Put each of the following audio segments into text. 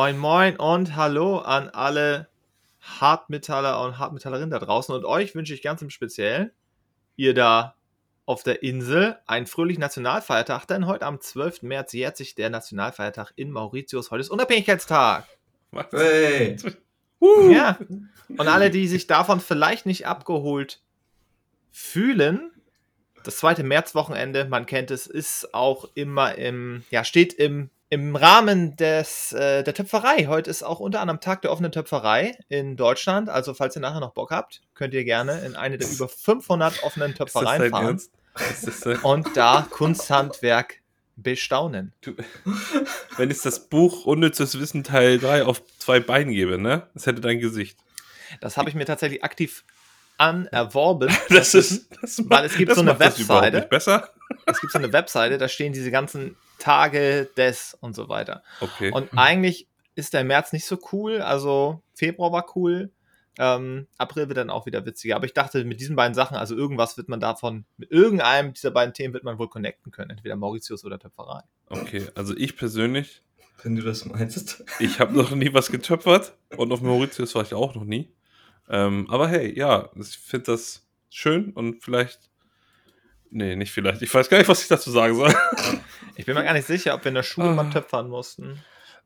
Moin, moin und hallo an alle Hartmetaller und Hartmetallerinnen da draußen. Und euch wünsche ich ganz im Speziellen, ihr da auf der Insel, einen fröhlichen Nationalfeiertag, denn heute am 12. März jährt sich der Nationalfeiertag in Mauritius. Heute ist Unabhängigkeitstag. Was? Hey. Ja. Und alle, die sich davon vielleicht nicht abgeholt fühlen, das zweite Märzwochenende, man kennt es, ist auch immer im, ja, steht im, im Rahmen des, äh, der Töpferei. Heute ist auch unter anderem Tag der offenen Töpferei in Deutschland. Also, falls ihr nachher noch Bock habt, könnt ihr gerne in eine der über 500 offenen Töpfereien fahren. Äh, Und da Kunsthandwerk bestaunen. du, wenn ich das Buch Unnützes Wissen Teil 3 auf zwei Beinen gebe, ne? Das hätte dein Gesicht. Das habe ich mir tatsächlich aktiv anerworben. Das ist. Das Weil es gibt so eine macht Webseite. Nicht besser? Es gibt so eine Webseite, da stehen diese ganzen Tage des und so weiter. Okay. Und eigentlich ist der März nicht so cool. Also Februar war cool. Ähm, April wird dann auch wieder witziger. Aber ich dachte, mit diesen beiden Sachen, also irgendwas wird man davon, mit irgendeinem dieser beiden Themen wird man wohl connecten können. Entweder Mauritius oder Töpferei. okay, also ich persönlich, Wenn du das meinst. ich habe noch nie was getöpfert und auf Mauritius war ich auch noch nie. Ähm, aber hey, ja, ich finde das schön und vielleicht. Nee, nicht vielleicht. Ich weiß gar nicht, was ich dazu sagen soll. Ich bin mir gar nicht sicher, ob wir in der Schule Ah. mal töpfern mussten.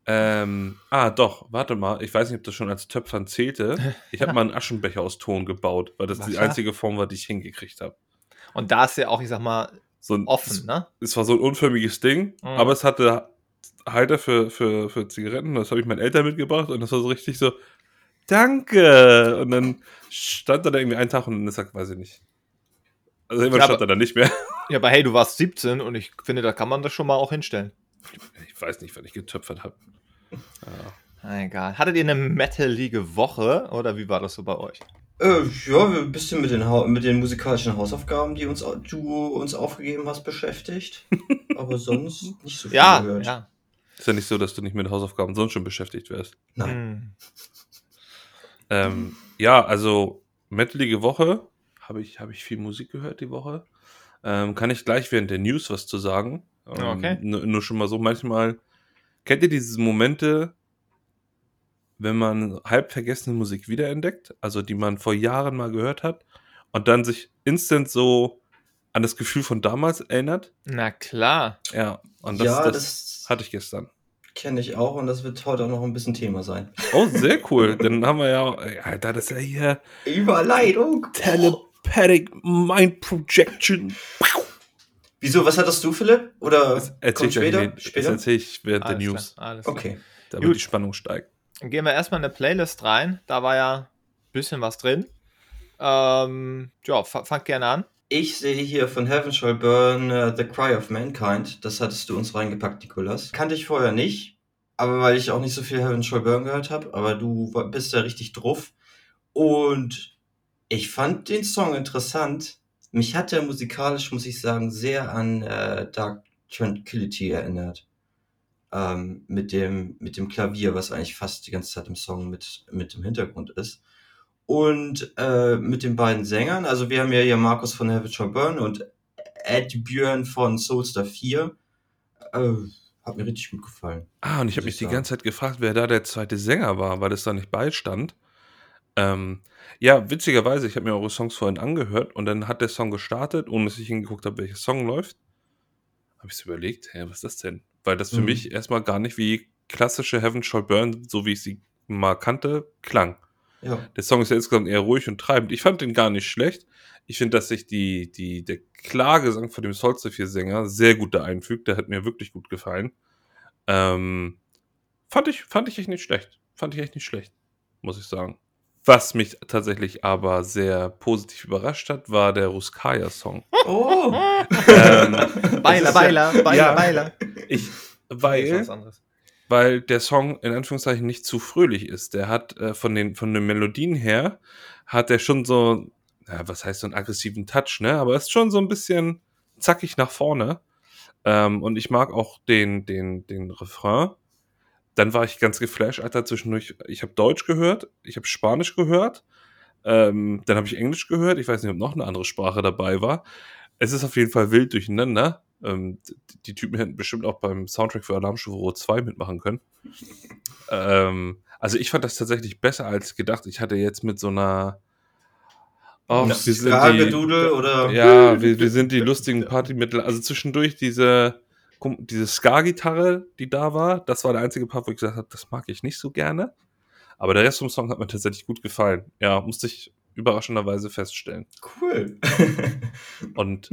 Ähm, ah, doch, warte mal. Ich weiß nicht, ob das schon als Töpfern zählte. Ich habe mal einen Aschenbecher aus Ton gebaut, weil das Was die einzige Form war, die ich hingekriegt habe. Und da ist ja auch, ich sag mal, So ein, offen, ne? Es war so ein unförmiges Ding, Mhm. aber es hatte Halter für, für, für Zigaretten. Das habe ich meinen Eltern mitgebracht und das war so richtig so, danke. Und dann stand da irgendwie einen Tag und dann ist er quasi nicht. Also irgendwann Ja, stand er da nicht mehr. Ja, aber hey, du warst 17 und ich finde, da kann man das schon mal auch hinstellen. Ich weiß nicht, wann ich getöpfert habe. Ja. Egal. Hattet ihr eine metalige Woche oder wie war das so bei euch? Äh, ja, ein bisschen mit den, mit den musikalischen Hausaufgaben, die uns, du uns aufgegeben hast, beschäftigt. Aber sonst nicht so viel Ja, gehört. ja. Ist ja nicht so, dass du nicht mit Hausaufgaben sonst schon beschäftigt wärst. Nein. Hm. Ähm, ja, also metalige Woche. Habe ich, hab ich viel Musik gehört die Woche. Ähm, kann ich gleich während der News was zu sagen. Ähm, Okay. Nur, schon mal so, manchmal kennt ihr diese Momente, wenn man halb vergessene Musik wiederentdeckt, also die man vor Jahren mal gehört hat und dann sich instant so an das Gefühl von damals erinnert? Na klar. Ja, und das, ja, das, das, hatte ich gestern. kenne ich auch und das wird heute auch noch ein bisschen Thema sein. Oh, sehr cool. Dann haben wir ja, Alter, das ist ja hier Überleitung. Telepathic Mind Projection. Wieso, was hattest du, Philipp? Oder Das erzähl kommt ich, später? in den- das später? erzähl ich während der Alles News, Klar, alles klar. Okay. damit Gut. die Spannung steigt. Dann gehen wir erstmal in eine Playlist rein. Da war ja ein bisschen was drin. Ähm, ja, fa- fangt gerne an. Ich sehe hier von Heaven Shall Burn äh, The Cry of Mankind. Das hattest du uns reingepackt, Nikolas. Kannte ich vorher nicht, aber weil ich auch nicht so viel Heaven Shall Burn gehört habe. Aber du bist da richtig drauf. Und ich fand den Song interessant. Mich hat er musikalisch, muss ich sagen, sehr an äh, Dark Tranquility erinnert. Ähm, mit, dem, mit dem Klavier, was eigentlich fast die ganze Zeit im Song mit, mit im Hintergrund ist. Und äh, mit den beiden Sängern, also wir haben ja hier Markus von Shall Burn und Ed Björn von Soulstar 4. Äh, hat mir richtig gut gefallen. Ah, und ich habe mich ich die ganze Zeit gefragt, wer da der zweite Sänger war, weil das da nicht beistand. Ähm, ja, witzigerweise, ich habe mir eure Songs vorhin angehört und dann hat der Song gestartet, ohne dass ich hingeguckt habe, welcher Song läuft. Habe ich so überlegt, hä, was ist das denn? Weil das für Mhm. mich erstmal gar nicht wie klassische Heaven Shall Burn, so wie ich sie mal kannte, klang. Ja. Der Song ist ja insgesamt eher ruhig und treibend. Ich fand den gar nicht schlecht. Ich finde, dass sich die, die, der Klagesang von dem Solstice 4 Sänger sehr gut da einfügt. Der hat mir wirklich gut gefallen. Ähm, fand ich, fand ich echt nicht schlecht. Fand ich echt nicht schlecht, muss ich sagen. Was mich tatsächlich aber sehr positiv überrascht hat, war der Ruskaya-Song. Oh! ähm, Beiler, ja- Beiler, Beiler, ja. Beiler. ich, weil, weil der Song in Anführungszeichen nicht zu fröhlich ist. Der hat äh, von den von den Melodien her hat er schon so, ja, was heißt so einen aggressiven Touch, ne? Aber ist schon so ein bisschen zackig nach vorne. Ähm, und ich mag auch den den den Refrain. Dann war ich ganz geflasht, Alter, zwischendurch. Ich habe Deutsch gehört, ich habe Spanisch gehört, ähm, dann habe ich Englisch gehört. Ich weiß nicht, ob noch eine andere Sprache dabei war. Es ist auf jeden Fall wild durcheinander. Ähm, die, die Typen hätten bestimmt auch beim Soundtrack für Alarmstufe Rot 2 mitmachen können. ähm, also ich fand das tatsächlich besser als gedacht. Ich hatte jetzt mit so einer Oh, Das wir sind Skagedudel oder? Ja, wir, wir sind die lustigen Partymittel. Also zwischendurch diese, diese Ska-Gitarre, die da war, das war der einzige Part, wo ich gesagt habe, das mag ich nicht so gerne. Aber der Rest vom Song hat mir tatsächlich gut gefallen. Ja, musste ich überraschenderweise feststellen. Cool. Und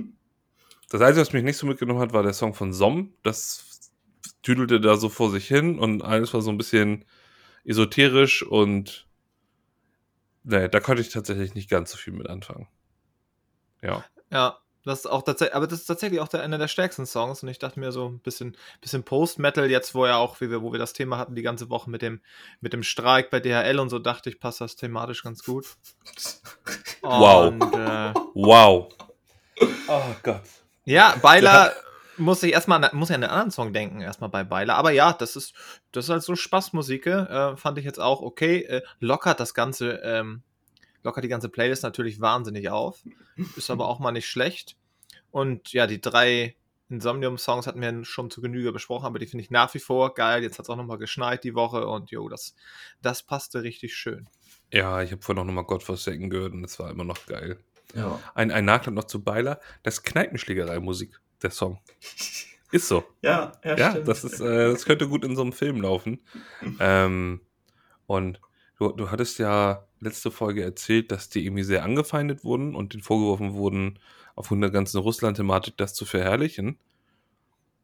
das Einzige, was mich nicht so mitgenommen hat, war der Song von Som. Das tüdelte da so vor sich hin und alles war so ein bisschen esoterisch und nee, da konnte ich tatsächlich nicht ganz so viel mit anfangen. Ja. Ja, das ist auch tatsächlich, aber das ist tatsächlich auch der, einer der stärksten Songs und ich dachte mir so ein bisschen, bisschen Post-Metal jetzt, wo ja auch, wie wir, wo wir das Thema hatten, die ganze Woche mit dem, mit dem Streik bei DHL und so, dachte ich, passt das thematisch ganz gut. Wow. Und, äh, Wow. Oh Gott. ja, Beiler muss ich erstmal, an- muss ich an einen anderen Song denken, erstmal bei Beiler. Aber ja, das ist, das ist halt so Spaßmusik, äh, fand ich jetzt auch okay. Äh, lockert das Ganze, ähm, lockert die ganze Playlist natürlich wahnsinnig auf. Ist aber auch mal nicht schlecht. Und ja, die drei Insomnium-Songs hatten wir schon zu Genüge besprochen, aber die finde ich nach wie vor geil. Jetzt hat es auch nochmal geschneit die Woche und jo, das, das passte richtig schön. Ja, ich habe vorhin auch nochmal Godforsaken gehört und es war immer noch geil. ja. Ein, ein Nachklapp noch zu Beiler, das Kneipenschlägerei-Musik, der Song. Ist so. Ja, ja, Ja, stimmt. das, ist, äh, das könnte gut in so einem Film laufen. Ähm, und du, du hattest ja letzte Folge erzählt, dass die irgendwie sehr angefeindet wurden und denen vorgeworfen wurden, aufgrund der ganzen Russland-Thematik das zu verherrlichen.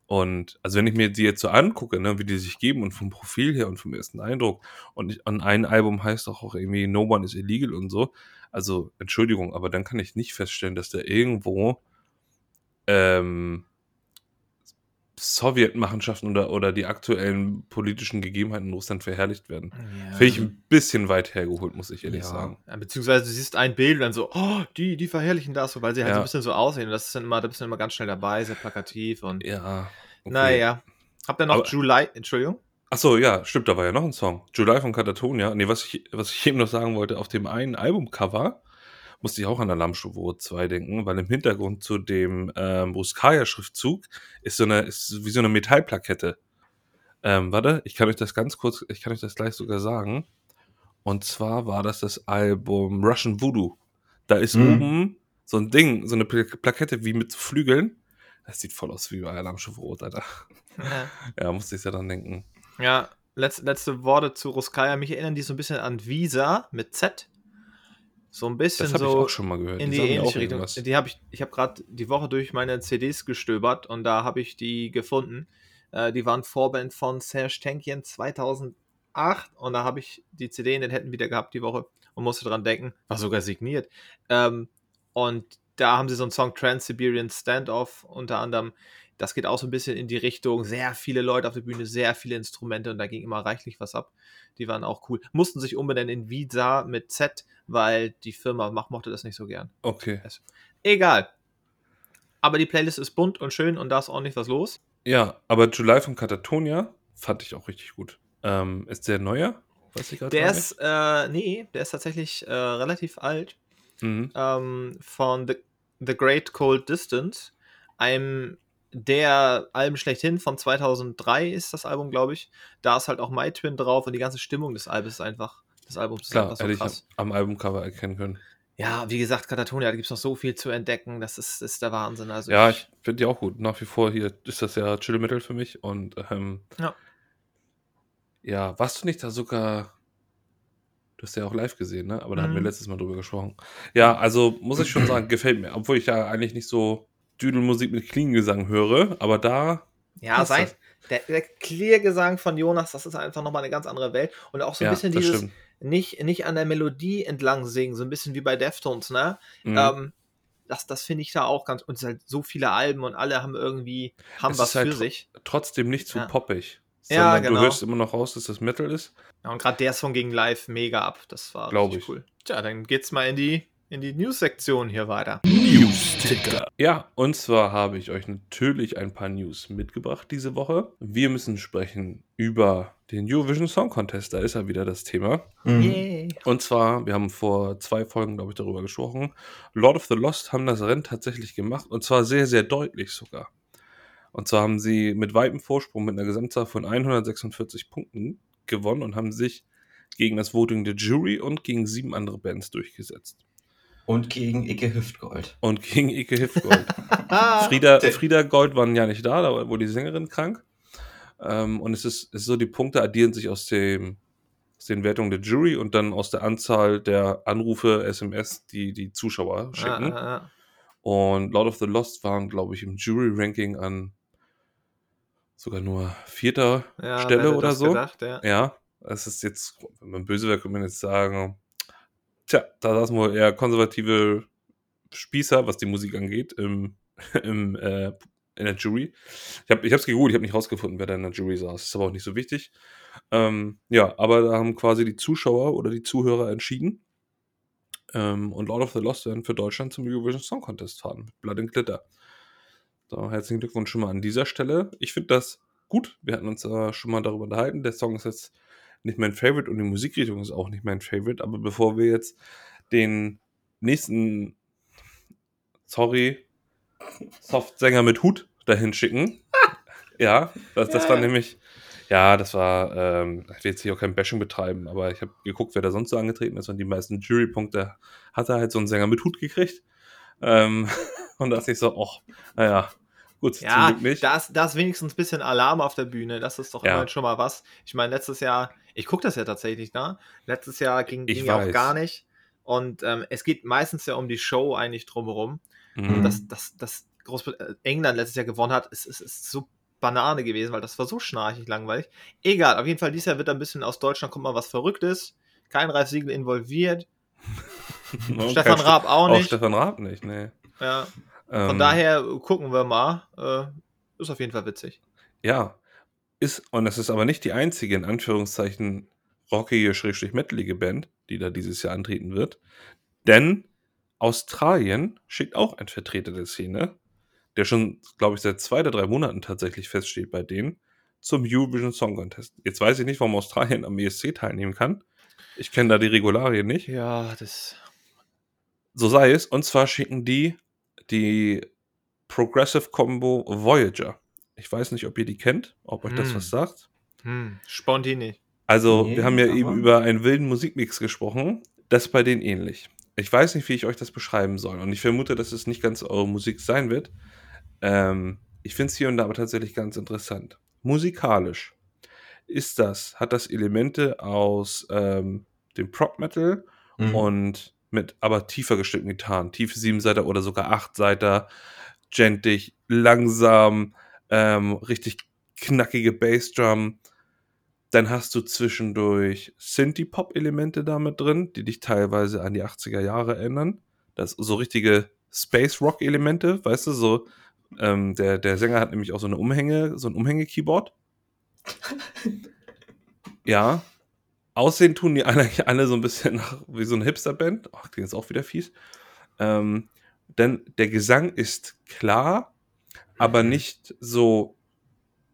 Und also wenn ich mir die jetzt so angucke, ne, wie die sich geben und vom Profil her und vom ersten Eindruck und an ein Album heißt doch auch irgendwie No One is Illegal und so. Also Entschuldigung, aber dann kann ich nicht feststellen, dass da irgendwo ähm, Sowjetmachenschaften oder, oder die aktuellen politischen Gegebenheiten in Russland verherrlicht werden. Finde ich ein bisschen weit hergeholt, muss ich ehrlich Ja. sagen. Ja, beziehungsweise du siehst ein Bild und dann so, oh, die, die verherrlichen das, so, weil sie halt so Ja. ein bisschen so aussehen. Und das ist dann immer, da bist du dann immer ganz schnell dabei, sehr plakativ und Ja. okay. naja. Habt ihr noch Aber- July, Entschuldigung? Ach so, ja, stimmt, da war ja noch ein Song. July von Katatonia. Nee, was ich, was ich eben noch sagen wollte, auf dem einen Albumcover musste ich auch an Alarmstufe 2 denken, weil im Hintergrund zu dem ähm, Ruskaya-Schriftzug ist so eine, ist wie so eine Metallplakette. Ähm, warte, ich kann euch das ganz kurz, ich kann euch das gleich sogar sagen. Und zwar war das das Album Russian Voodoo. Da ist Mhm. oben so ein Ding, so eine Pla- Plakette wie mit Flügeln. Das sieht voll aus wie bei Alarmstufe Rot, Alter. Ja. Ja, musste ich ja dann denken. Ja, letzte, letzte Worte zu Ruskaya. Mich erinnern die so ein bisschen an Visa mit Z. So ein bisschen Das habe ich so auch schon mal gehört. in Die die ähnliche Richtung. irgendwas. Die habe ich, ich habe gerade die Woche durch meine CDs gestöbert und da habe ich die gefunden. Äh, die waren Vorband von Serge Tankian 2008 und da habe ich die CD in den Händen wieder gehabt die Woche und musste dran denken, war sogar signiert. Ähm, und da haben sie so einen Song Trans-Siberian Standoff unter anderem. Das geht auch so ein bisschen in die Richtung, sehr viele Leute auf der Bühne, sehr viele Instrumente und da ging immer reichlich was ab. Die waren auch cool. Mussten sich umbenennen in Visa mit Z, weil die Firma mach, mochte das nicht so gern. Okay. Egal. Aber die Playlist ist bunt und schön und da ist ordentlich was los. Ja, aber July von Katatonia fand ich auch richtig gut. Ähm, ist der neuer? Weiß ich gerade Der ist, äh, nee, der ist tatsächlich äh, relativ alt. Mhm. Ähm, von The, The Great Cold Distance. Einem der Alben schlechthin von 2003 ist das Album, glaube ich. Da ist halt auch My Twin drauf und die ganze Stimmung des Albums ist einfach, des Albums ist Klar, einfach so hätte ich krass. am Albumcover erkennen können. Ja, wie gesagt, Katatonia, da gibt es noch so viel zu entdecken. Das ist, ist der Wahnsinn. Also Ja, ich finde die auch gut. Nach wie vor hier ist das ja Chill Metal für mich und ähm, Ja. ja, warst du nicht da sogar? Du hast ja auch live gesehen, ne? Aber da hatten wir Mhm. letztes Mal drüber gesprochen. Ja, also muss ich schon sagen, gefällt mir. Obwohl ich ja eigentlich nicht so Düdelmusik mit Klingengesang höre, aber da Ja, sein. Der, der Clear-Gesang von Jonas, das ist einfach nochmal eine ganz andere Welt. Und auch so ein ja, bisschen dieses, stimmt. nicht, nicht an der Melodie entlang singen, so ein bisschen wie bei Deftones, ne? Mhm. Ähm, das das finde ich da auch ganz. Und es sind halt so viele Alben und alle haben irgendwie, haben Es was halt für tro- sich. Trotzdem nicht zu Ja. poppig. Ja, genau. du hörst immer noch raus, dass das Metal ist. Ja, und gerade der Song ging live mega ab. Das war Glaub richtig ich. cool. Tja, dann geht's mal in die, in die News-Sektion hier weiter. Ja, und zwar habe ich euch natürlich ein paar News mitgebracht diese Woche. Wir müssen sprechen über den Eurovision Song Contest. Da ist ja wieder das Thema. Mhm. Yay. Und zwar, wir haben vor zwei Folgen, glaube ich, darüber gesprochen. Lord of the Lost haben das Rennen tatsächlich gemacht. Und zwar sehr, sehr deutlich sogar. Und zwar haben sie mit weitem Vorsprung mit einer Gesamtzahl von 146 Punkten gewonnen und haben sich gegen das Voting der Jury und gegen sieben andere Bands durchgesetzt. Und gegen Icke Hüftgold. Und gegen Icke Hüftgold. Frieda, Frieda Gold waren ja nicht da, da war wohl die Sängerin krank. Ähm, und es ist, es ist so, die Punkte addieren sich aus, dem, aus den Wertungen der Jury und dann aus der Anzahl der Anrufe, SMS, die die Zuschauer schicken. Ah, ah, ah. Und Lord of the Lost waren, glaube ich, im Jury-Ranking an sogar nur vierter Ja, Stelle oder das so. Gedacht, ja. Ja, es ist jetzt, wenn man böse wäre, könnte man jetzt sagen, tja, da saßen wohl eher konservative Spießer, was die Musik angeht, im, im, äh, in der Jury. Ich habe es gegoogelt, ich habe nicht rausgefunden, wer da in der Jury saß. Ist aber auch nicht so wichtig. Ähm, ja, aber da haben quasi die Zuschauer oder die Zuhörer entschieden. Ähm, und Lord of the Lost werden für Deutschland zum Eurovision Song Contest fahren mit Blood and Glitter. So, herzlichen Glückwunsch schon mal an dieser Stelle. Ich finde das gut. Wir hatten uns äh, schon mal darüber unterhalten. Der Song ist jetzt nicht mein Favorite und die Musikrichtung ist auch nicht mein Favorite. Aber bevor wir jetzt den nächsten, sorry, Softsänger mit Hut dahin schicken, ja, das, das war Ja. nämlich, ja, das war, ähm, ich will jetzt hier auch kein Bashing betreiben, aber ich habe geguckt, wer da sonst so angetreten ist und die meisten Jurypunkte hat er halt so einen Sänger mit Hut gekriegt. Ähm, und da dachte ich so, ach, naja, gut, zum Ja, Glück nicht. da ist, da ist wenigstens ein bisschen Alarm auf der Bühne. Das ist doch Ja. schon mal was. Ich meine, letztes Jahr, ich gucke das ja tatsächlich, ne? Letztes Jahr ging, ging ja auch gar nicht. Und ähm, es geht meistens ja um die Show eigentlich drumherum. Mhm. dass, dass, dass Großbrit äh, England letztes Jahr gewonnen hat, ist, ist, ist so Banane gewesen, weil das war so schnarchig langweilig. Egal, auf jeden Fall, dieses Jahr wird da ein bisschen aus Deutschland kommt mal was Verrücktes. Kein Ralf Siegel involviert. Stefan Raab auch Auch nicht. Stefan Raab nicht, nee. Ja, von Ähm, daher gucken wir mal. Äh, ist auf jeden Fall witzig. Ja, ist, und es ist aber nicht die einzige, in Anführungszeichen, rockige, schrägstrich metalige Band, die da dieses Jahr antreten wird. Denn Australien schickt auch einen Vertreter der Szene, der schon, glaube ich, seit zwei oder drei Monaten tatsächlich feststeht bei denen, zum Eurovision Song Contest. Jetzt weiß ich nicht, warum Australien am ESC teilnehmen kann. Ich kenne da die Regularien nicht. Ja, das. So sei es. Und zwar schicken die die Progressive Combo Voyager. Ich weiß nicht, ob ihr die kennt, ob euch das Hm. was sagt. Hm, Spontini. Also, Nee, wir haben ja eben über einen wilden Musikmix gesprochen. Das ist bei denen ähnlich. Ich weiß nicht, wie ich euch das beschreiben soll. Und ich vermute, dass es nicht ganz eure Musik sein wird. Ähm, ich finde es hier und da aber tatsächlich ganz interessant. Musikalisch ist das, hat das Elemente aus ähm, dem Prop Metal Mhm. und mit aber tiefer gestimmten Gitarren. Tiefe Siebenseiter oder sogar Achtseiter. Gentig, langsam, ähm, richtig knackige Bassdrum. Dann hast du zwischendurch Synthie-Pop-Elemente damit drin, die dich teilweise an die 80er Jahre erinnern. Das so richtige Space-Rock-Elemente, weißt du, so. Ähm, der, der Sänger hat nämlich auch so eine Umhänge, so ein Umhänge-Keyboard. ja. Aussehen tun die eigentlich alle so ein bisschen nach, wie so eine Hipster-Band. Ach, klingt jetzt auch wieder fies. Ähm, denn der Gesang ist klar, aber nicht so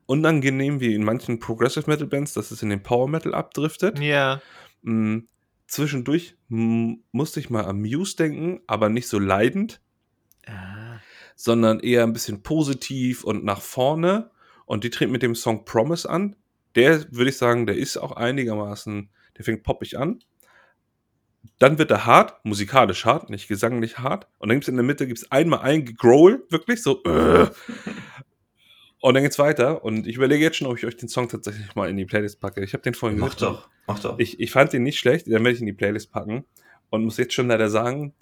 unangenehm wie in manchen Progressive Metal Bands, dass es in den Power Metal abdriftet. Ja. Mm, zwischendurch musste ich mal an Muse denken, aber nicht so leidend, Ah. sondern eher ein bisschen positiv und nach vorne. Und die treten mit dem Song Promise an. Der, würde ich sagen, der ist auch einigermaßen, der fängt poppig an. Dann wird er hart, musikalisch hart, nicht gesanglich hart. Und dann gibt es in der Mitte gibt's einmal ein Growl, wirklich so. Äh. Und dann geht's weiter. Und ich überlege jetzt schon, ob ich euch den Song tatsächlich mal in die Playlist packe. Ich habe den vorhin Mach gehört. doch, mach doch. Ich, ich fand den nicht schlecht, dann werde ich in die Playlist packen und muss jetzt schon leider sagen,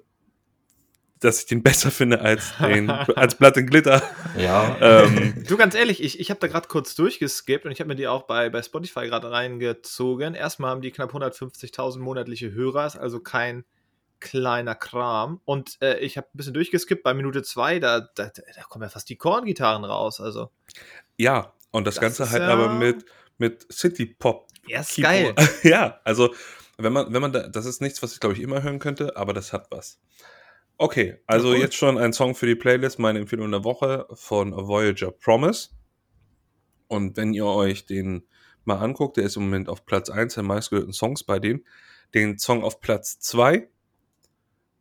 dass ich den besser finde als, den, als Blood and Glitter. ja. Ähm, Du, ganz ehrlich, ich, ich habe da gerade kurz durchgeskippt und ich habe mir die auch bei, bei Spotify gerade reingezogen. Erstmal haben die knapp 150.000 monatliche Hörer, ist also kein kleiner Kram. Und äh, ich habe ein bisschen durchgeskippt, bei Minute 2, da, da, da kommen ja fast die Korngitarren raus. Also, ja, und das, Das Ganze ist halt ja- aber mit, mit City Pop. ja, ist Keyboard. geil. ja, also wenn man, wenn man da, das ist nichts, was ich glaube ich immer hören könnte, aber das hat was. Okay, also jetzt schon ein Song für die Playlist, meine Empfehlung der Woche von Voyager Promise. Und wenn ihr euch den mal anguckt, der ist im Moment auf Platz 1 der meistgehörten Songs bei denen. Den Song auf Platz 2,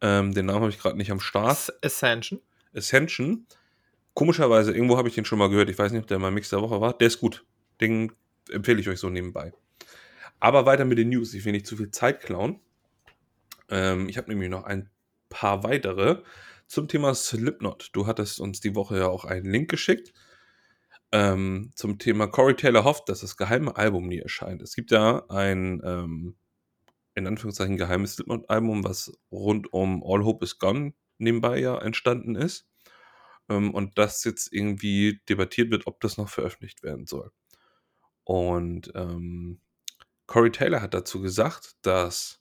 ähm, den Namen habe ich gerade nicht am Start, As- Ascension. Ascension. Komischerweise, irgendwo habe ich den schon mal gehört. Ich weiß nicht, ob der mal Mix der Woche war. Der ist gut. Den empfehle ich euch so nebenbei. Aber weiter mit den News. Ich will nicht zu viel Zeit klauen. Ähm, ich habe nämlich noch ein paar weitere zum Thema Slipknot. Du hattest uns die Woche ja auch einen Link geschickt ähm, zum Thema Corey Taylor hofft, dass das geheime Album nie erscheint. Es gibt ja ein, ähm, in Anführungszeichen, geheimes Slipknot-Album, was rund um All Hope is Gone nebenbei ja entstanden ist. Ähm, und das jetzt irgendwie debattiert wird, ob das noch veröffentlicht werden soll. Und ähm, Corey Taylor hat dazu gesagt, dass,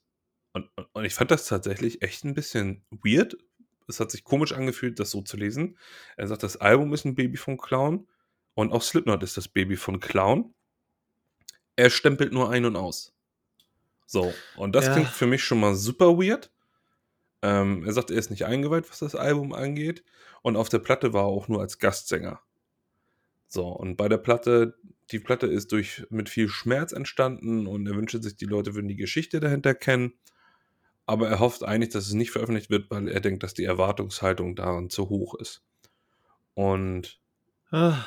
und, und ich fand das tatsächlich echt ein bisschen weird. Es hat sich komisch angefühlt, das so zu lesen. Er sagt, das Album ist ein Baby vom Clown und auch Slipknot ist das Baby von Clown. Er stempelt nur ein und aus. So, und das ja. klingt für mich schon mal super weird. Ähm, er sagt, er ist nicht eingeweiht, was das Album angeht. Und auf der Platte war er auch nur als Gastsänger. So, und bei der Platte, die Platte ist durch mit viel Schmerz entstanden und er wünscht sich, die Leute würden die Geschichte dahinter kennen. Aber er hofft eigentlich, dass es nicht veröffentlicht wird, weil er denkt, dass die Erwartungshaltung daran zu hoch ist. Und ah.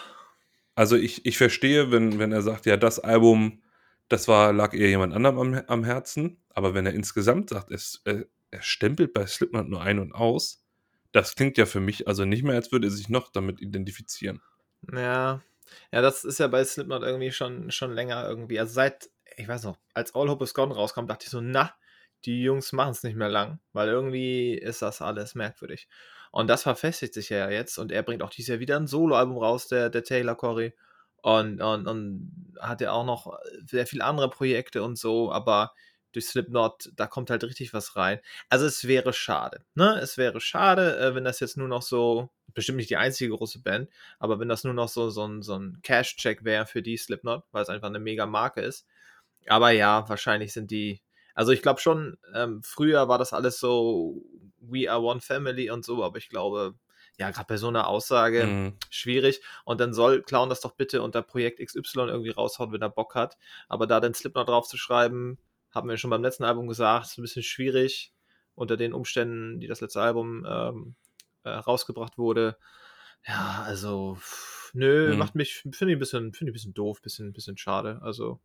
Also ich, ich verstehe, wenn, wenn er sagt, ja, das Album, das war, lag eher jemand anderem am, am Herzen, aber wenn er insgesamt sagt, es, er, er stempelt bei Slipknot nur ein und aus, das klingt ja für mich also nicht mehr, als würde er sich noch damit identifizieren. Ja, ja, das ist ja bei Slipknot irgendwie schon, schon länger irgendwie. Also seit, ich weiß noch, als All Hope is Gone rauskam, dachte ich so, na, die Jungs machen es nicht mehr lang, weil irgendwie ist das alles merkwürdig. Und das verfestigt sich ja jetzt und er bringt auch dieses Jahr wieder ein Soloalbum raus, der, der Taylor Corey. Und, und, und hat ja auch noch sehr viele andere Projekte und so, aber durch Slipknot, da kommt halt richtig was rein. Also es wäre schade, ne? Es wäre schade, äh, wenn das jetzt nur noch so, bestimmt nicht die einzige große Band, aber wenn das nur noch so, so ein, so ein Cash-Check wäre für die Slipknot, weil es einfach eine mega Marke ist. Aber ja, wahrscheinlich sind die, also ich glaube schon, ähm, früher war das alles so We are one family und so, aber ich glaube, ja, gerade bei so einer Aussage mhm. schwierig. Und dann soll Clown das doch bitte unter Projekt XY irgendwie raushauen, wenn er Bock hat. Aber da den Slipknot drauf zu schreiben, haben wir schon beim letzten Album gesagt, ist ein bisschen schwierig unter den Umständen, die das letzte Album ähm, äh, rausgebracht wurde. Ja, also, nö, mhm. macht mich, finde ich ein bisschen, finde ich ein bisschen doof, bisschen, bisschen schade. Also,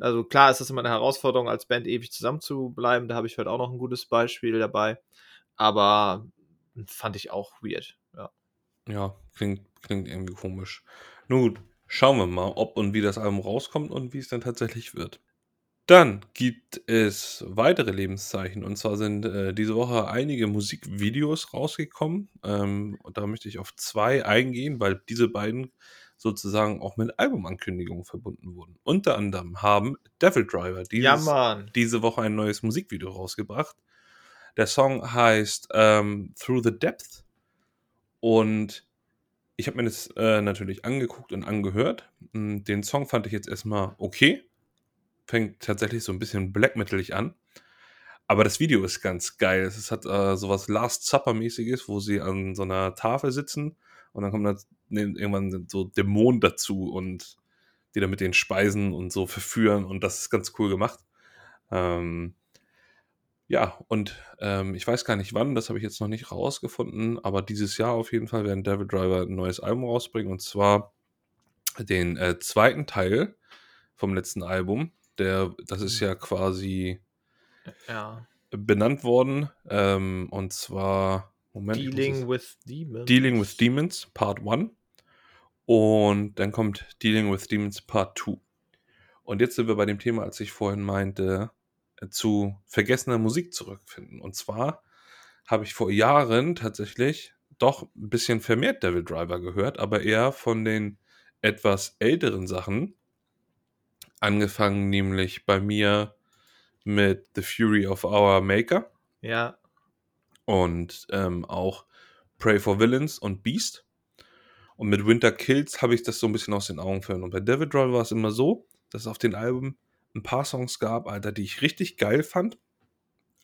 also klar ist das immer eine Herausforderung, als Band ewig zusammen zu bleiben. Da habe ich heute auch noch ein gutes Beispiel dabei. Aber fand ich auch weird. Ja, ja klingt, klingt irgendwie komisch. Nun gut, schauen wir mal, ob und wie das Album rauskommt und wie es dann tatsächlich wird. Dann gibt es weitere Lebenszeichen. Und zwar sind äh, diese Woche einige Musikvideos rausgekommen. Ähm, und da möchte ich auf zwei eingehen, weil diese beiden sozusagen auch mit Albumankündigungen verbunden wurden. Unter anderem haben Devil Driver dieses, ja, diese Woche ein neues Musikvideo rausgebracht. Der Song heißt ähm, Through the Depth und ich habe mir das äh, natürlich angeguckt und angehört. Hm, den Song fand ich jetzt erstmal okay. Fängt tatsächlich so ein bisschen black metalig an. Aber das Video ist ganz geil. Es hat äh, sowas Last Supper-mäßiges, wo sie an so einer Tafel sitzen und dann kommen da irgendwann so Dämonen dazu und die dann mit den Speisen und so verführen und das ist ganz cool gemacht. Ähm, ja, und ähm, ich weiß gar nicht wann, das habe ich jetzt noch nicht rausgefunden, aber dieses Jahr auf jeden Fall werden Devil Driver ein neues Album rausbringen und zwar den äh, zweiten Teil vom letzten Album. Der, das ist ja quasi ja. benannt worden ähm, und zwar Moment. Dealing with Demons. Dealing with Demons, Part 1. Und dann kommt Dealing with Demons Part 2. Und jetzt sind wir bei dem Thema, als ich vorhin meinte, äh, zu vergessener Musik zurückfinden. Und zwar habe ich vor Jahren tatsächlich doch ein bisschen vermehrt Devil Driver gehört, aber eher von den etwas älteren Sachen. Angefangen nämlich bei mir mit The Fury of Our Maker. Ja und ähm, auch Pray for Villains und Beast. Und mit Winter Kills habe ich das so ein bisschen aus den Augen verloren. Und bei David Drive war es immer so, dass es auf den Alben ein paar Songs gab, Alter, die ich richtig geil fand.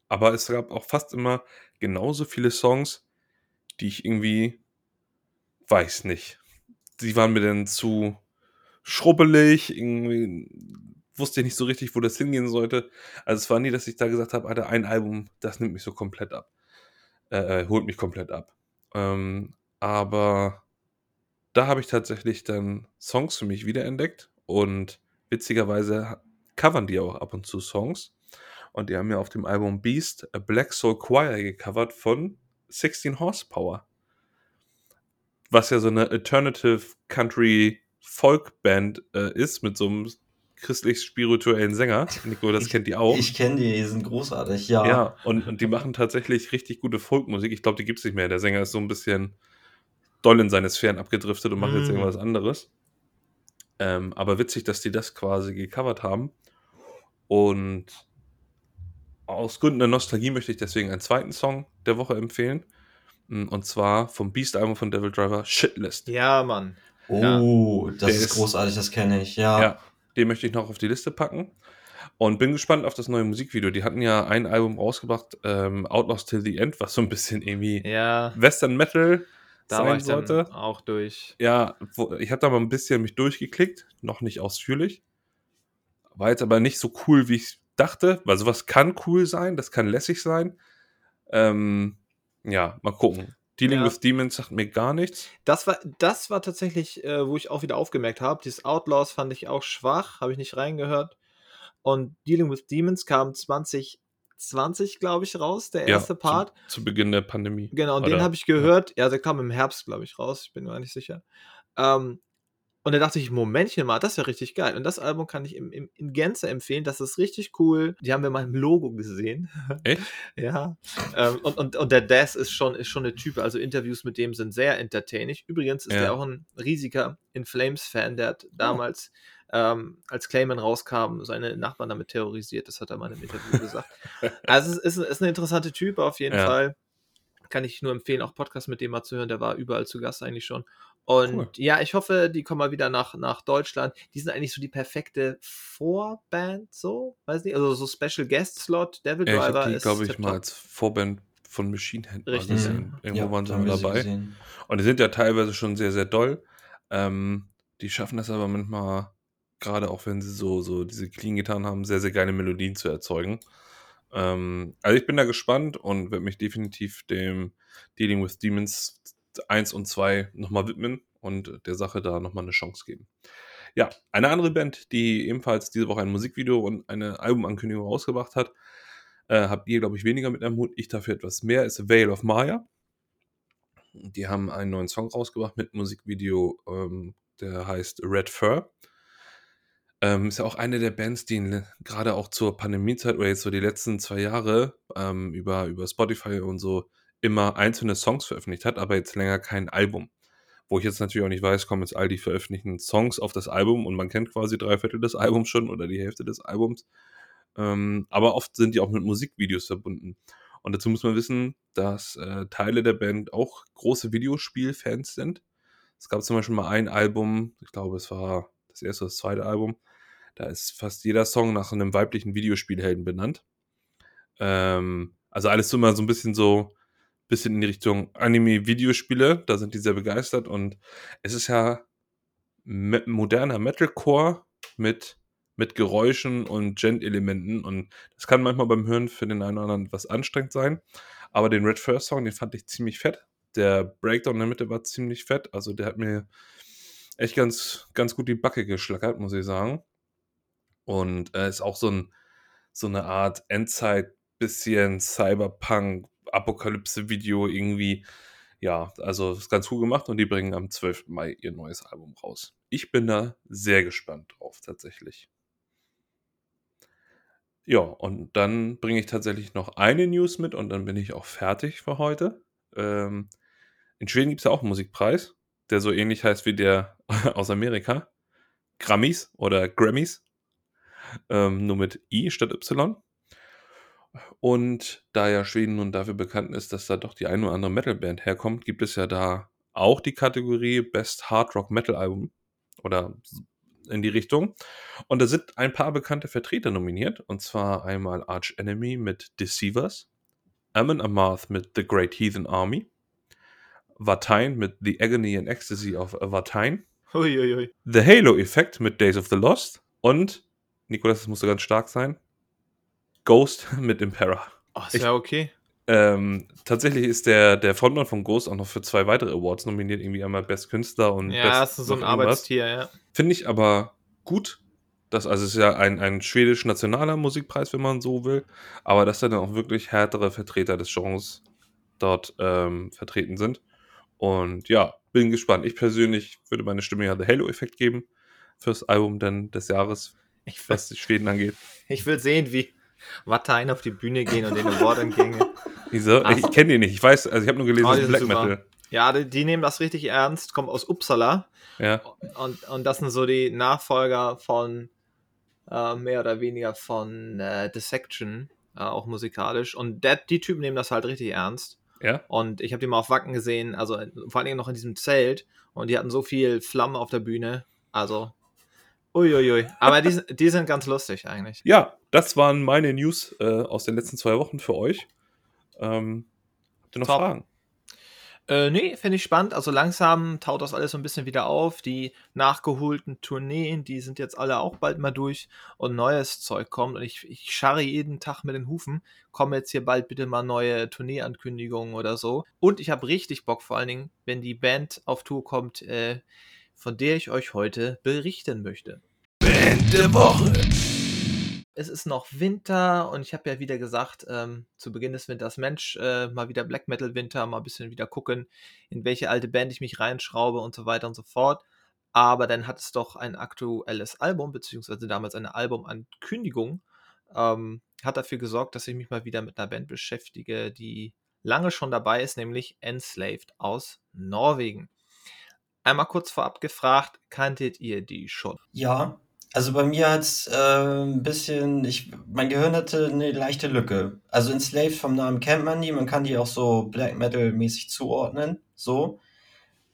Aber es gab auch fast immer genauso viele Songs, die ich irgendwie weiß nicht. Die waren mir dann zu schrubbelig, irgendwie wusste ich nicht so richtig, wo das hingehen sollte. Also es war nie, dass ich da gesagt habe, Alter, ein Album, das nimmt mich so komplett ab äh, äh, holt mich komplett ab. Ähm, aber da habe ich tatsächlich dann Songs für mich wiederentdeckt und witzigerweise covern die auch ab und zu Songs. Und die haben ja auf dem Album Beast a Black Soul Choir gecovert von 16 Horsepower. Was ja so eine Alternative Country Folk Band äh, ist mit so einem christlich-spirituellen Sänger. Nico, das Ich- kennt die auch. Ich kenne die, die sind großartig, ja. Ja, und, und die machen tatsächlich richtig gute Folkmusik. Ich glaube, die gibt es nicht mehr. Der Sänger ist so ein bisschen doll in seine Sphären abgedriftet und macht jetzt Mm. irgendwas anderes. Ähm, aber witzig, dass die das quasi gecovert haben. Und aus Gründen der Nostalgie möchte ich deswegen einen zweiten Song der Woche empfehlen. Mm, Und zwar vom Beast-Album von Devil Driver, Shitlist. Ja, Mann. Oh, das Der ist, ist- großartig, das kenne ich, ja. Ja, den möchte ich noch auf die Liste packen. Und bin gespannt auf das neue Musikvideo. Die hatten ja ein Album rausgebracht, ähm, Outlaws Till the End, was so ein bisschen irgendwie Ja, Western Metal da war sein sollte. auch durch. Ja, wo, ich habe da mal ein bisschen mich durchgeklickt, noch nicht ausführlich. War jetzt aber nicht so cool, wie ich dachte, weil sowas kann cool sein, das kann lässig sein. Ähm, ja, mal gucken. Dealing Ja. with Demons sagt mir gar nichts. Das war, das war tatsächlich, äh, wo ich auch wieder aufgemerkt habe. Dieses Outlaws fand ich auch schwach, habe ich nicht reingehört. Und Dealing with Demons kam 2020, glaube ich, raus, der erste ja, Part. Zu, zu Beginn der Pandemie. Genau, und Oder- den habe ich gehört. Ja, der kam im Herbst, glaube ich, raus. Ich bin mir gar nicht sicher. Ähm, und da dachte ich, Momentchen mal, das ist ja richtig geil. Und das Album kann ich im, im, in Gänze empfehlen. Das ist richtig cool. Die haben wir mal im Logo gesehen. Echt? ja. Ähm, und, und, und der Daz ist schon, ist schon eine Typ. Also Interviews mit dem sind sehr entertaining. Übrigens ist Ja. er auch ein riesiger In Flames-Fan. Der hat damals, ähm, als Clayman rauskam, seine Nachbarn damit terrorisiert. Das hat er mal im Interview gesagt. Also es ist, ist ein interessanter Typ auf jeden Ja. Fall. Kann ich nur empfehlen, auch Podcast mit dem mal zu hören. Der war überall zu Gast eigentlich schon. Und Cool. ja, ich hoffe, die kommen mal wieder nach, nach Deutschland. Die sind eigentlich so die perfekte Vorband, so, weiß nicht, also so Special Guest Slot. Devil Ja, ich Driver ist glaube ich, mal als Vorband von Machine Head Richtig, gesehen. ja. Irgendwo waren sie sie dabei. gesehen. Und die sind ja teilweise schon sehr, sehr doll. Ähm, die schaffen das aber manchmal, gerade auch wenn sie so, so diese Clean getan haben, sehr, sehr geile Melodien zu erzeugen. Ähm, also ich bin da gespannt und werde mich definitiv dem Dealing with Demons 1 und 2 nochmal widmen und der Sache da nochmal eine Chance geben. Ja, eine andere Band, die ebenfalls diese Woche ein Musikvideo und eine Albumankündigung rausgebracht hat, äh, habt ihr, glaube ich, weniger mit am Hut. Ich dafür etwas mehr, ist Veil of Maya. Die haben einen neuen Song rausgebracht mit Musikvideo, ähm, der heißt Red Fur. Ähm, ist ja auch eine der Bands, die gerade auch zur Pandemiezeit oder jetzt so die letzten zwei Jahre ähm, über, über Spotify und so immer einzelne Songs veröffentlicht hat, aber jetzt länger kein Album. Wo ich jetzt natürlich auch nicht weiß, kommen jetzt all die veröffentlichten Songs auf das Album und man kennt quasi drei Viertel des Albums schon oder die Hälfte des Albums. Ähm, aber oft sind die auch mit Musikvideos verbunden. Und dazu muss man wissen, dass äh, Teile der Band auch große Videospielfans sind. Es gab zum Beispiel mal ein Album, ich glaube, es war das erste oder das zweite Album, da ist fast jeder Song nach einem weiblichen Videospielhelden benannt. Ähm, also alles immer so ein bisschen so, bisschen in die Richtung Anime-Videospiele, da sind die sehr begeistert und es ist ja me moderner Metalcore mit, mit Geräuschen und Gent-Elementen und das kann manchmal beim Hören für den einen oder anderen etwas anstrengend sein, aber den Red First Song, den fand ich ziemlich fett. Der Breakdown in der Mitte war ziemlich fett, also der hat mir echt ganz, ganz gut die Backe geschlackert, muss ich sagen. Und äh, ist auch so, ein, so eine Art Endzeit, bisschen Cyberpunk, Apokalypse-Video irgendwie. Ja, also ist ganz cool gemacht und die bringen am 12. Mai ihr neues Album raus. Ich bin da sehr gespannt drauf, tatsächlich. Ja, und dann bringe ich tatsächlich noch eine News mit und dann bin ich auch fertig für heute. Ähm, in Schweden gibt es ja auch einen Musikpreis, der so ähnlich heißt wie der aus Amerika. Grammys oder Grammys. Ähm, nur mit I statt Y. Und da ja Schweden nun dafür bekannt ist, dass da doch die eine oder andere Metalband herkommt, gibt es ja da auch die Kategorie Best Hard Rock Metal Album oder in die Richtung. Und da sind ein paar bekannte Vertreter nominiert. Und zwar einmal Arch Enemy mit Deceivers, Amon Amarth mit The Great Heathen Army, Vatain mit The Agony and Ecstasy of Vatain, Uiuiui. The Halo Effect mit Days of the Lost und, Nikolas, das musste ganz stark sein, Ghost mit Impera. Oh, ist Ich- ja okay. Ähm, tatsächlich ist der, der Frontmann von Ghost auch noch für zwei weitere Awards nominiert, irgendwie einmal Best Künstler und Ja, Best ist so ein. Arbeitstier, ja. Finde ich aber gut, Das also ist ja ein, ein schwedisch-nationaler Musikpreis, wenn man so will, aber dass dann auch wirklich härtere Vertreter des Genres dort ähm, vertreten sind. Und ja, bin gespannt. Ich persönlich würde meine Stimme ja The Halo-Effekt geben fürs Album dann des Jahres, Ich, was die Schweden angeht. ich will sehen, wie Watein auf die Bühne gehen und den Award entgegen. Wieso? Ach. Ich kenne die nicht. Ich weiß, also ich habe nur gelesen, Oh, es ist Black super. Metal. Ja, die, die nehmen das richtig ernst, kommen aus Uppsala Ja. und, und das sind so die Nachfolger von äh, mehr oder weniger von äh, Dissection, äh, auch musikalisch. Und der, die Typen nehmen das halt richtig ernst. Ja. Und ich habe die mal auf Wacken gesehen, also äh, vor allen Dingen noch in diesem Zelt. Und die hatten so viel Flammen auf der Bühne. Also, uiuiui. Aber die, sind- die sind ganz lustig eigentlich. Ja, das waren meine News äh, aus den letzten zwei Wochen für euch. Ähm, habt ihr noch Top. Fragen? Äh, nee, finde ich spannend. Also langsam taut das alles so ein bisschen wieder auf. Die nachgeholten Tourneen, die sind jetzt alle auch bald mal durch und neues Zeug kommt. Und ich, ich scharre jeden Tag mit den Hufen. Kommen jetzt hier bald bitte mal neue Tourneeankündigungen oder so. Und ich habe richtig Bock, vor allen Dingen, wenn die Band auf Tour kommt, äh, von der ich euch heute berichten möchte. Band der Woche. es ist noch Winter und ich habe ja wieder gesagt, ähm, zu Beginn des Winters, Mensch, äh, mal wieder Black Metal Winter, mal ein bisschen wieder gucken, in welche alte Band ich mich reinschraube und so weiter und so fort. Aber dann hat es doch ein aktuelles Album, beziehungsweise damals eine Albumankündigung, ähm, hat dafür gesorgt, dass ich mich mal wieder mit einer Band beschäftige, die lange schon dabei ist, nämlich Enslaved aus Norwegen. Einmal kurz vorab gefragt, kanntet ihr die schon? Ja, also bei mir hat's äh, ein bisschen, ich, mein Gehirn hatte eine leichte Lücke. Also Enslaved vom Namen kennt man die, man kann die auch so Black Metal-mäßig zuordnen, so.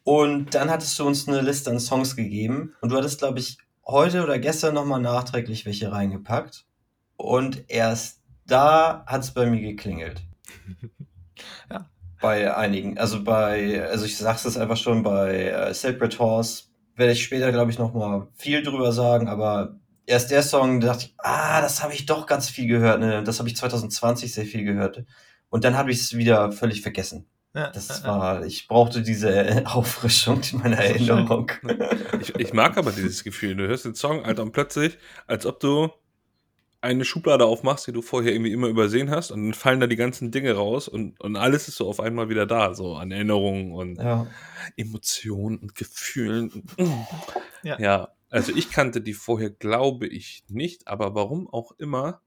Und dann hattest du uns eine Liste an Songs gegeben und du hattest, glaube ich, heute oder gestern nochmal nachträglich welche reingepackt. Und erst da hat's bei mir geklingelt. Ja. Bei einigen, also bei, also ich sag's jetzt einfach schon, bei äh, Sacred Horse werde ich später, glaube ich, noch mal viel drüber sagen, aber erst der Song, da dachte ich, ah, das habe ich doch ganz viel gehört. Ne? Das habe ich 2020 sehr viel gehört. Und dann habe ich es wieder völlig vergessen. Ja, Das war, ich brauchte diese Auffrischung meiner Das ist schön. Erinnerung. Ich, ich mag aber dieses Gefühl. Du hörst den Song, Alter, und plötzlich, als ob du eine Schublade aufmachst, die du vorher irgendwie immer übersehen hast, und dann fallen da die ganzen Dinge raus und, und alles ist so auf einmal wieder da, so an Erinnerungen und Ja. Emotionen und Gefühlen. Ja. ja, also ich kannte die vorher, glaube ich, nicht, aber warum auch immer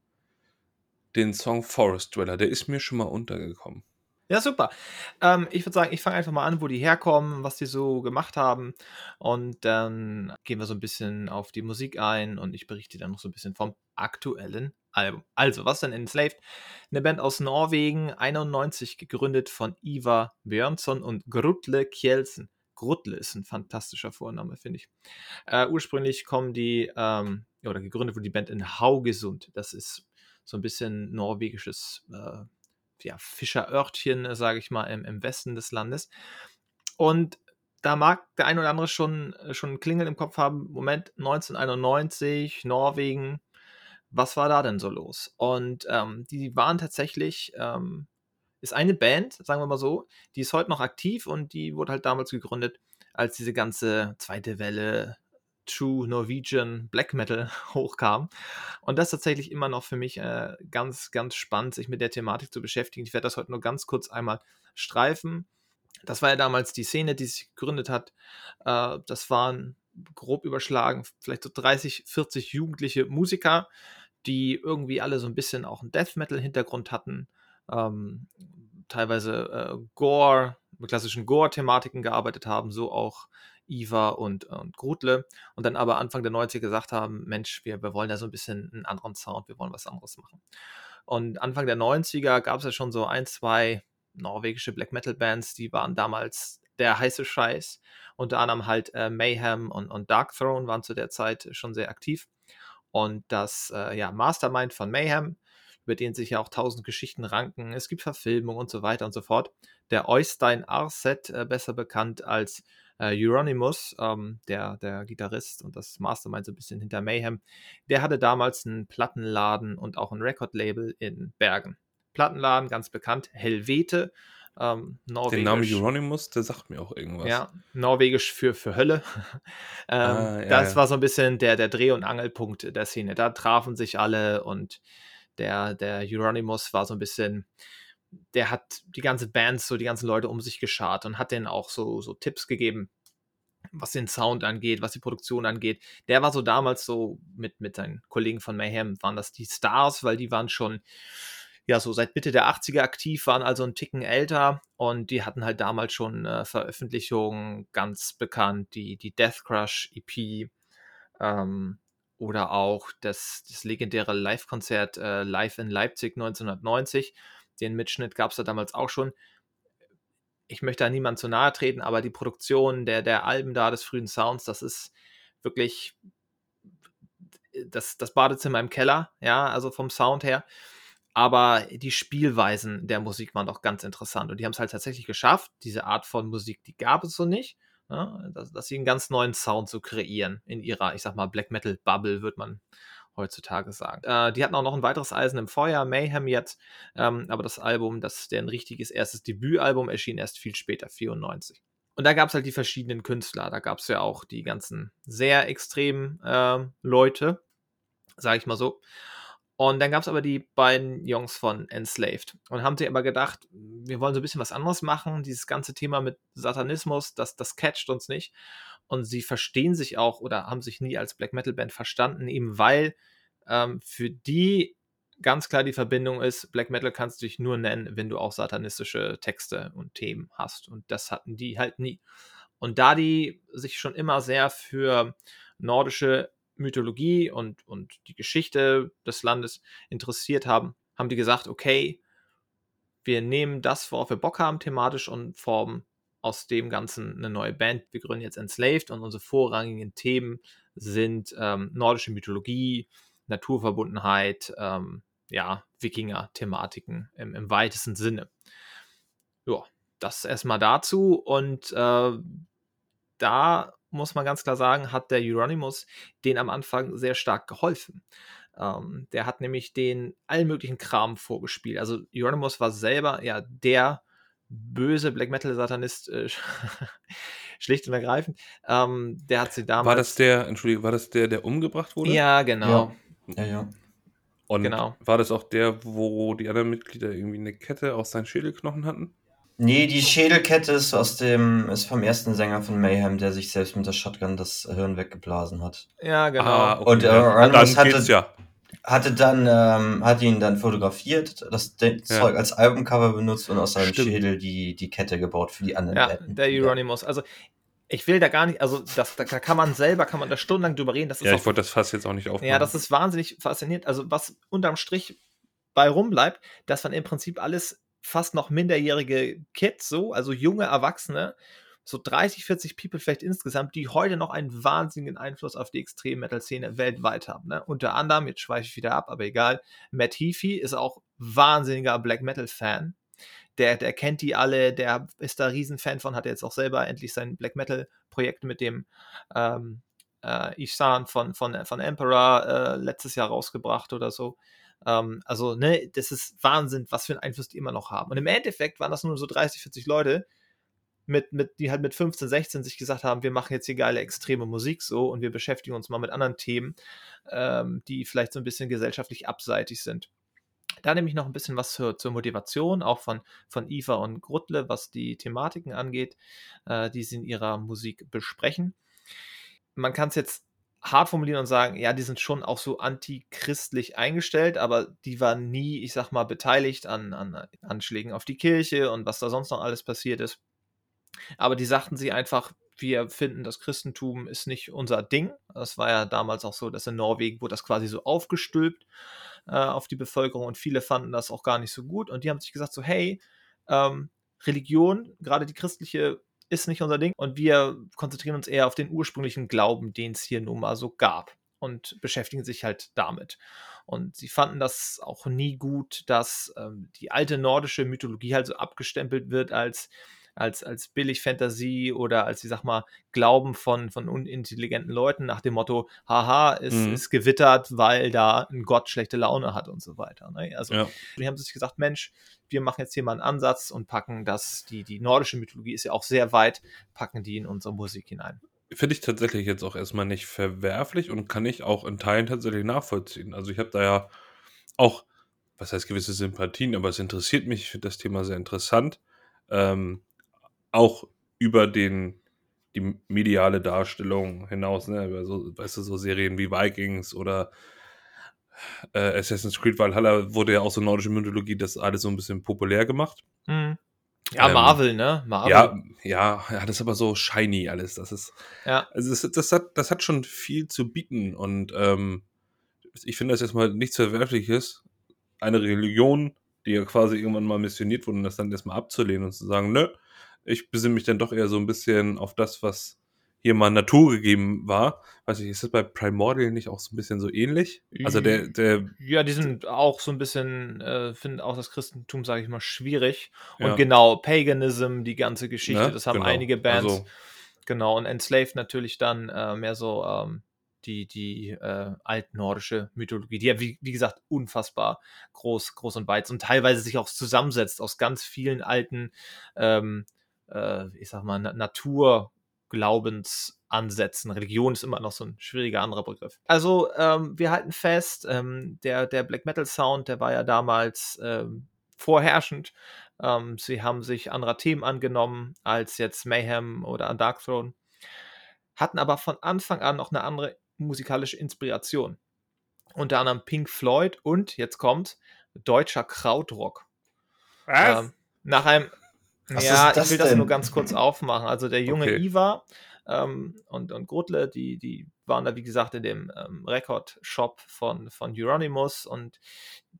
den Song Forest Dweller, der ist mir schon mal untergekommen. Ja, super. Ähm, ich würde sagen, ich fange einfach mal an, wo die herkommen, was die so gemacht haben. Und dann gehen wir so ein bisschen auf die Musik ein und ich berichte dann noch so ein bisschen vom aktuellen Album. Also, was denn Enslaved? Eine Band aus Norwegen, 91 gegründet von Ivar Björnsson und Grutle Kjelsen. Grutle ist ein fantastischer Vorname, finde ich. Äh, ursprünglich kommen die, ähm, oder gegründet wurde die Band in Haugesund. Das ist so ein bisschen norwegisches äh, ja, Fischerörtchen, sage ich mal, im, im Westen des Landes. Und da mag der ein oder andere schon, äh, schon ein Klingeln im Kopf haben. Moment, 1991, Norwegen. Was war da denn so los? Und ähm, die waren tatsächlich, ähm, ist eine Band, sagen wir mal so, die ist heute noch aktiv und die wurde halt damals gegründet, als diese ganze zweite Welle True Norwegian Black Metal hochkam. Und das ist tatsächlich immer noch für mich äh, ganz, ganz spannend, sich mit der Thematik zu beschäftigen. Ich werde das heute nur ganz kurz einmal streifen. Das war ja damals die Szene, die sich gegründet hat. Äh, das waren grob überschlagen vielleicht so 30, 40 jugendliche Musiker, die irgendwie alle so ein bisschen auch einen Death Metal-Hintergrund hatten. Ähm, teilweise äh, Gore, mit klassischen Gore-Thematiken gearbeitet haben, so auch Iva und, und Grutle und dann aber Anfang der 90er gesagt haben, Mensch, wir, wir wollen da so ein bisschen einen anderen Sound, wir wollen was anderes machen. Und Anfang der 90er gab es ja schon so ein, zwei norwegische Black Metal Bands, die waren damals der heiße Scheiß. Unter anderem halt äh, Mayhem und, und Dark Throne waren zu der Zeit schon sehr aktiv. Und das äh, ja, Mastermind von Mayhem, über den sich ja auch tausend Geschichten ranken, es gibt Verfilmungen und so weiter und so fort. Der Oystein Arset, äh, besser bekannt als äh, Euronymous, ähm, der, der Gitarrist und das Mastermind so ein bisschen hinter Mayhem, der hatte damals einen Plattenladen und auch ein Recordlabel in Bergen. Plattenladen, ganz bekannt, Helvete, Ähm, Den Namen Euronymous, der sagt mir auch irgendwas. Ja, norwegisch für, für Hölle. ähm, Ah, ja, das ja. war so ein bisschen der, der Dreh- und Angelpunkt der Szene. Da trafen sich alle und der, der Euronymous war so ein bisschen, der hat die ganze Band, so die ganzen Leute um sich geschart und hat denen auch so, so Tipps gegeben, was den Sound angeht, was die Produktion angeht. Der war so damals so mit, mit seinen Kollegen von Mayhem, waren das die Stars, weil die waren schon, ja, so seit Mitte der 80er aktiv, waren also einen Ticken älter und die hatten halt damals schon äh, Veröffentlichungen ganz bekannt, die, die Death Crush EP ähm, oder auch das, das legendäre Live-Konzert äh, Live in Leipzig 1990. Den Mitschnitt gab es da damals auch schon ich möchte da niemand zu nahe treten, aber die Produktion der, der Alben da, des frühen Sounds, das ist wirklich das, das Badezimmer im Keller, ja, also vom Sound her. Aber die Spielweisen der Musik waren doch ganz interessant und die haben es halt tatsächlich geschafft. Diese Art von Musik, die gab es so nicht. Ja, dass, dass sie einen ganz neuen Sound so kreieren in ihrer, ich sag mal, Black Metal Bubble, wird man heutzutage sagen. Äh, die hatten auch noch ein weiteres Eisen im Feuer, Mayhem jetzt, ähm, aber das Album, das deren richtiges erstes Debütalbum erschien erst viel später, 94. Und da gab es halt die verschiedenen Künstler. Da gab es ja auch die ganzen sehr extremen äh, Leute, sage ich mal so. Und dann gab es aber die beiden Jungs von Enslaved und haben sich aber gedacht, wir wollen so ein bisschen was anderes machen. Dieses ganze Thema mit Satanismus, das, das catcht uns nicht. Und sie verstehen sich auch oder haben sich nie als Black Metal Band verstanden, eben weil ähm, für die ganz klar die Verbindung ist, Black Metal kannst du dich nur nennen, wenn du auch satanistische Texte und Themen hast. Und das hatten die halt nie. Und da die sich schon immer sehr für nordische Mythologie und, und die Geschichte des Landes interessiert haben, haben die gesagt, okay, wir nehmen das, worauf wir Bock haben, thematisch und formen aus dem Ganzen eine neue Band. Wir gründen jetzt Enslaved und unsere vorrangigen Themen sind ähm, nordische Mythologie, Naturverbundenheit, ähm, ja, Wikinger-Thematiken im, im weitesten Sinne. Ja, das erstmal dazu und äh, da muss man ganz klar sagen, hat der Euronymous den am Anfang sehr stark geholfen. Ähm, der hat nämlich den allen möglichen Kram vorgespielt. Also Euronymous war selber ja der böse Black Metal Satanist, äh, schlicht und ergreifend. Ähm, der hat sie damals. War das der, Entschuldigung, war das der, der umgebracht wurde? Ja, genau. Ja, ja. Und genau. war das auch der, wo die anderen Mitglieder irgendwie eine Kette aus seinen Schädelknochen hatten? Nee, die Schädelkette ist aus dem, ist vom ersten Sänger von Mayhem, der sich selbst mit der Shotgun das Hirn weggeblasen hat. Ja, genau. Ah, okay. Und, äh, dann hatte- ja. Hatte dann, ähm, hat ihn dann fotografiert, das Ja. Zeug als Albumcover benutzt und aus seinem Stimmt. Schädel die, die Kette gebaut für die anderen Ja, Band- der. Euronymous. Also ich will da gar nicht, also das, da kann man selber, kann man da stundenlang drüber reden. Das ist Ja, auch ich wollte das Fass jetzt auch nicht aufmachen. Ja, das ist wahnsinnig faszinierend. Also, was unterm Strich bei rumbleibt, dass man im Prinzip alles fast noch minderjährige Kids, so, also junge Erwachsene, so 30, 40 People vielleicht insgesamt, die heute noch einen wahnsinnigen Einfluss auf die Extrem-Metal-Szene weltweit haben. Ne? Unter anderem, jetzt schweife ich wieder ab, aber egal, Matt Heafy ist auch wahnsinniger Black Metal-Fan. Der, der kennt die alle, der ist da Riesenfan von, hat jetzt auch selber endlich sein Black Metal-Projekt mit dem ähm, äh, Ishan von, von, von Emperor äh, letztes Jahr rausgebracht oder so. Ähm, also, ne, das ist Wahnsinn, was für einen Einfluss die immer noch haben. Und im Endeffekt waren das nur so 30, 40 Leute, mit, mit, die halt mit 15, 16 sich gesagt haben, wir machen jetzt hier geile extreme Musik so und wir beschäftigen uns mal mit anderen Themen, ähm, die vielleicht so ein bisschen gesellschaftlich abseitig sind. Da nehme ich noch ein bisschen was zur, zur Motivation, auch von, von Eva und Grutle, was die Thematiken angeht, äh, die sie in ihrer Musik besprechen. Man kann es jetzt hart formulieren und sagen, ja, die sind schon auch so antichristlich eingestellt, aber die waren nie, ich sag mal, beteiligt an, an Anschlägen auf die Kirche und was da sonst noch alles passiert ist. Aber die sagten sie einfach, wir finden, das Christentum ist nicht unser Ding. Das war ja damals auch so, dass in Norwegen wurde das quasi so aufgestülpt äh, auf die Bevölkerung und viele fanden das auch gar nicht so gut. Und die haben sich gesagt, so, hey, ähm, Religion, gerade die christliche, ist nicht unser Ding und wir konzentrieren uns eher auf den ursprünglichen Glauben, den es hier nun mal so gab und beschäftigen sich halt damit. Und sie fanden das auch nie gut, dass ähm, die alte nordische Mythologie halt so abgestempelt wird als als, als Billig-Fantasie oder als, ich sag mal, Glauben von, von unintelligenten Leuten nach dem Motto, haha, es Mhm. ist gewittert, weil da ein Gott schlechte Laune hat und so weiter. Ne? Also Ja. die haben sich gesagt, Mensch, wir machen jetzt hier mal einen Ansatz und packen das, die, die nordische Mythologie ist ja auch sehr weit, packen die in unsere Musik hinein. Finde ich tatsächlich jetzt auch erstmal nicht verwerflich und kann ich auch in Teilen tatsächlich nachvollziehen. Also ich habe da ja auch, was heißt gewisse Sympathien, aber es interessiert mich, ich finde das Thema sehr interessant. Ähm, auch über den, die mediale Darstellung hinaus, ne, über so, weißt du, so Serien wie Vikings oder äh, Assassin's Creed Valhalla wurde ja auch so nordische Mythologie, das alles so ein bisschen populär gemacht. Mhm. Ja, Ähm, Marvel, ne? Marvel. Ja, ja, ja, das ist aber so shiny alles. Das ist, Ja. also das, das, hat, das hat schon viel zu bieten und ähm, ich finde das erstmal nichts Verwerfliches, eine Religion, die ja quasi irgendwann mal missioniert wurde, das dann erstmal abzulehnen und zu sagen, nö, ich besinne mich dann doch eher so ein bisschen auf das, was hier mal Natur gegeben war. Weiß ich, ist das bei Primordial nicht auch so ein bisschen so ähnlich? Also der, der, Ja, die sind auch so ein bisschen, äh, finden auch das Christentum, sage ich mal, schwierig. Und Ja. genau, Paganism, die ganze Geschichte, Ne? das haben Genau. einige Bands. Also- genau, und Enslaved natürlich dann äh, mehr so ähm, die, die äh, altnordische Mythologie, die ja, wie, wie gesagt, unfassbar groß, groß und weit und teilweise sich auch zusammensetzt aus ganz vielen alten, ähm, äh, ich sag mal, Na Naturglaubенsansätzen. Religion ist immer noch so ein schwieriger anderer Begriff. Also, ähm, wir halten fest, ähm, der, der Black Metal Sound, der war ja damals ähm, vorherrschend. Ähm, sie haben sich anderer Themen angenommen als jetzt Mayhem oder Dark Throne, hatten aber von Anfang an noch eine andere musikalische Inspiration. Unter anderem Pink Floyd und, jetzt kommt, deutscher Krautrock. Ähm, nach einem, Was ja, das ich will das denn? nur ganz kurz aufmachen. Also der junge Okay. Iva ähm, und, und Grutle, die, die waren da, wie gesagt, in dem ähm, Record-Shop von, von Euronymous und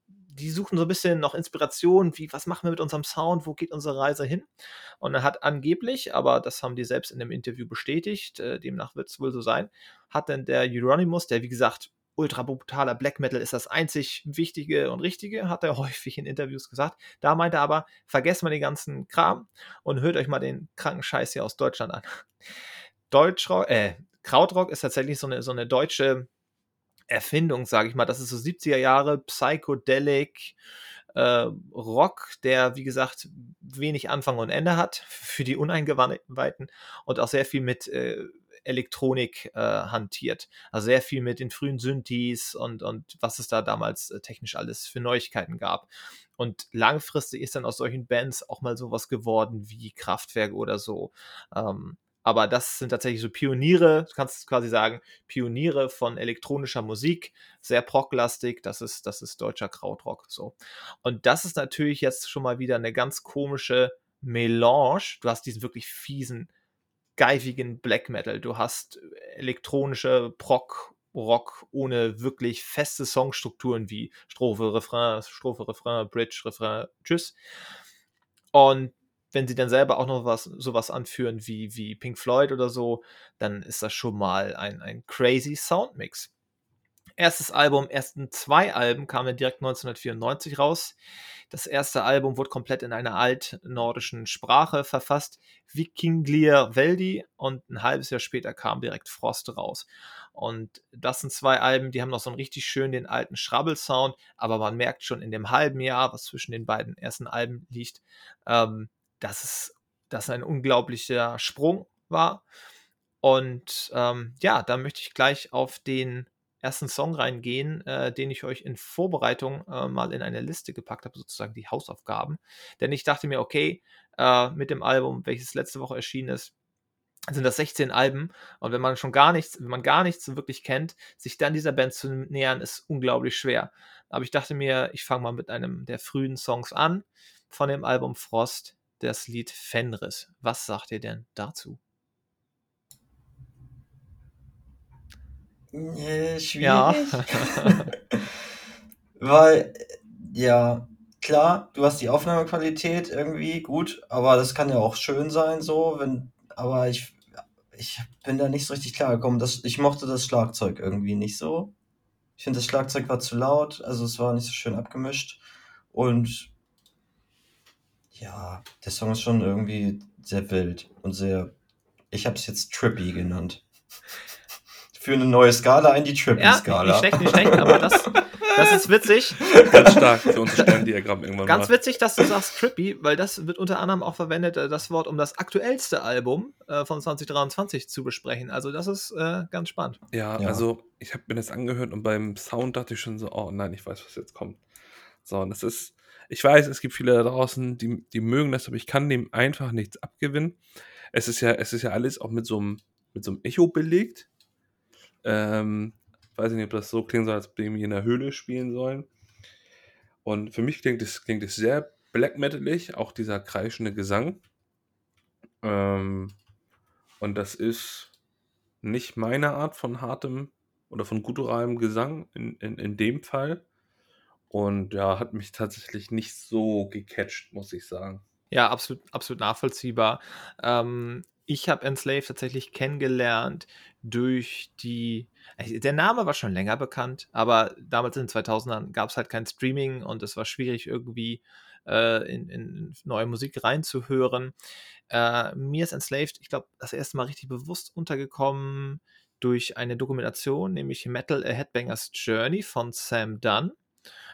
die suchen so ein bisschen noch Inspiration, wie, was machen wir mit unserem Sound, wo geht unsere Reise hin? Und er hat angeblich, aber das haben die selbst in dem Interview bestätigt, äh, demnach wird es wohl so sein, hat denn der Euronymous, der wie gesagt ultra brutaler Black Metal ist das einzig Wichtige und Richtige, hat er häufig in Interviews gesagt. Da meinte er aber, vergesst mal den ganzen Kram und hört euch mal den kranken Scheiß hier aus Deutschland an. Deutschrock, äh, Krautrock ist tatsächlich so eine, so eine deutsche Erfindung, sage ich mal. Das ist so 70er Jahre Psychedelic äh, Rock, der, wie gesagt, wenig Anfang und Ende hat für die Uneingeweihten und auch sehr viel mit äh, Elektronik äh, hantiert. Also sehr viel mit den frühen Synthes und, und was es da damals äh, technisch alles für Neuigkeiten gab. Und langfristig ist dann aus solchen Bands auch mal sowas geworden wie Kraftwerk oder so. Ähm, aber das sind tatsächlich so Pioniere, du kannst quasi sagen, Pioniere von elektronischer Musik, sehr procklastig, das ist, das ist deutscher Krautrock. So. Und das ist natürlich jetzt schon mal wieder eine ganz komische Melange. Du hast diesen wirklich fiesen, geifigen Black Metal, du hast elektronische Proc, Rock ohne wirklich feste Songstrukturen wie Strophe, Refrain, Strophe, Refrain, Bridge, Refrain, Tschüss. Und wenn sie dann selber auch noch was sowas anführen wie, wie Pink Floyd oder so, dann ist das schon mal ein, ein crazy Soundmix. Erstes Album, ersten zwei Alben kamen direkt 1994 raus. Das erste Album wurde komplett in einer altnordischen Sprache verfasst, Vikinglir Veldi, und ein halbes Jahr später kam direkt Frost raus. Und das sind zwei Alben, die haben noch so einen richtig schön den alten Schrabbel-Sound, aber man merkt schon in dem halben Jahr, was zwischen den beiden ersten Alben liegt, ähm, dass es dass ein unglaublicher Sprung war. Und ähm, ja, da möchte ich gleich auf den ersten Song reingehen, äh, den ich euch in Vorbereitung äh, mal in eine Liste gepackt habe, sozusagen die Hausaufgaben. Denn ich dachte mir, okay, äh, mit dem Album, welches letzte Woche erschienen ist, sind das 16 Alben und wenn man schon gar nichts, wenn man gar nichts wirklich kennt, sich dann dieser Band zu nähern, ist unglaublich schwer. Aber ich dachte mir, ich fange mal mit einem der frühen Songs an von dem Album Frost, das Lied Fenris. Was sagt ihr denn dazu? Äh, schwierig. Ja. Weil, ja, klar, du hast die Aufnahmequalität irgendwie gut, aber das kann ja auch schön sein, so, wenn, aber ich, ich bin da nicht so richtig klar gekommen. Das, ich mochte das Schlagzeug irgendwie nicht so. Ich finde, das Schlagzeug war zu laut, also es war nicht so schön abgemischt. Und Ja, der Song ist schon irgendwie sehr wild und sehr. Ich habe es jetzt trippy genannt. Für eine neue Skala in die Ja, Trippy-Skala. nicht schlecht, nicht schlecht, aber das, das ist witzig. Ganz stark für unser Sterndiagramm irgendwann Ganz mal. witzig, dass du sagst Trippy, weil das wird unter anderem auch verwendet, äh, das Wort, um das aktuellste Album äh, von 2023 zu besprechen. Also das ist äh, ganz spannend. Ja, Ja. also ich habe mir das angehört und beim Sound dachte ich schon so, oh nein, ich weiß, was jetzt kommt. So, und das ist, ich weiß, es gibt viele da draußen, die, die mögen das, aber ich kann dem einfach nichts abgewinnen. Es ist ja, es ist ja alles auch mit so einem, mit so einem Echo belegt. Ähm, weiß ich nicht, ob das so klingen soll, als ob die in der Höhle spielen sollen. Und für mich klingt es, klingt sehr black metalig, auch dieser kreischende Gesang. Ähm, und das ist nicht meine Art von hartem oder von gutturalem Gesang in, in, in dem Fall. Und ja, hat mich tatsächlich nicht so gecatcht, muss ich sagen. Ja, absolut, absolut nachvollziehbar. Ähm, ich habe Enslaved tatsächlich kennengelernt durch die. äh, Der Name war schon länger bekannt, aber damals in den 2000ern gab es halt kein Streaming und es war schwierig irgendwie äh, in, in neue Musik reinzuhören. Äh, mir ist Enslaved, ich glaube, das erste Mal richtig bewusst untergekommen durch eine Dokumentation, nämlich Metal A Headbanger's Journey von Sam Dunn,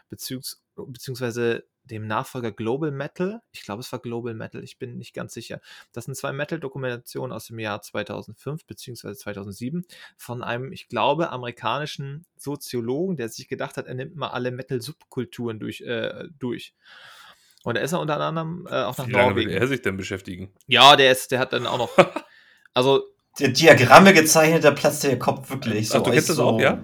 beziehungs beziehungsweise dem Nachfolger Global Metal. Ich glaube, es war Global Metal, ich bin nicht ganz sicher. Das sind zwei Metal-Dokumentationen aus dem Jahr 2005 beziehungsweise 2007 von einem, ich glaube, amerikanischen Soziologen, der sich gedacht hat, er nimmt mal alle Metal-Subkulturen durch, äh, durch. Und da ist er unter anderem äh, auch nach Wie lange will Norwegen. er sich denn beschäftigen? Ja, der ist, der hat dann auch noch. Also, Die Diagramme gezeichnet, da platzt der Kopf wirklich so. Ach, du kennst das auch, so, ja?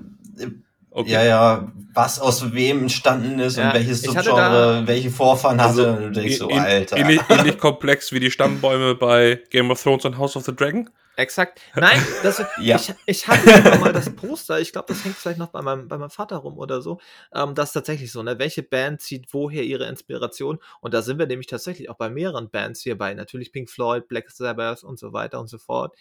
Okay. Ja, ja, was aus wem entstanden ist Ja, und welches ich hatte Subgenre, da- welche Vorfahren Also, hatte. Und du denkst so, Alter. Ähnlich, ähnlich komplex wie die Stammbäume bei Game of Thrones und House of the Dragon. exakt. Nein, das, Ja. ich, ich hatte mal das Poster, ich glaube, das hängt vielleicht noch bei meinem, bei meinem Vater rum oder so. Ähm, das ist tatsächlich so, ne? Welche Band zieht woher ihre Inspiration? Und da sind wir nämlich tatsächlich auch bei mehreren Bands hier bei. Natürlich Pink Floyd, Black Sabbath und so weiter und so fort.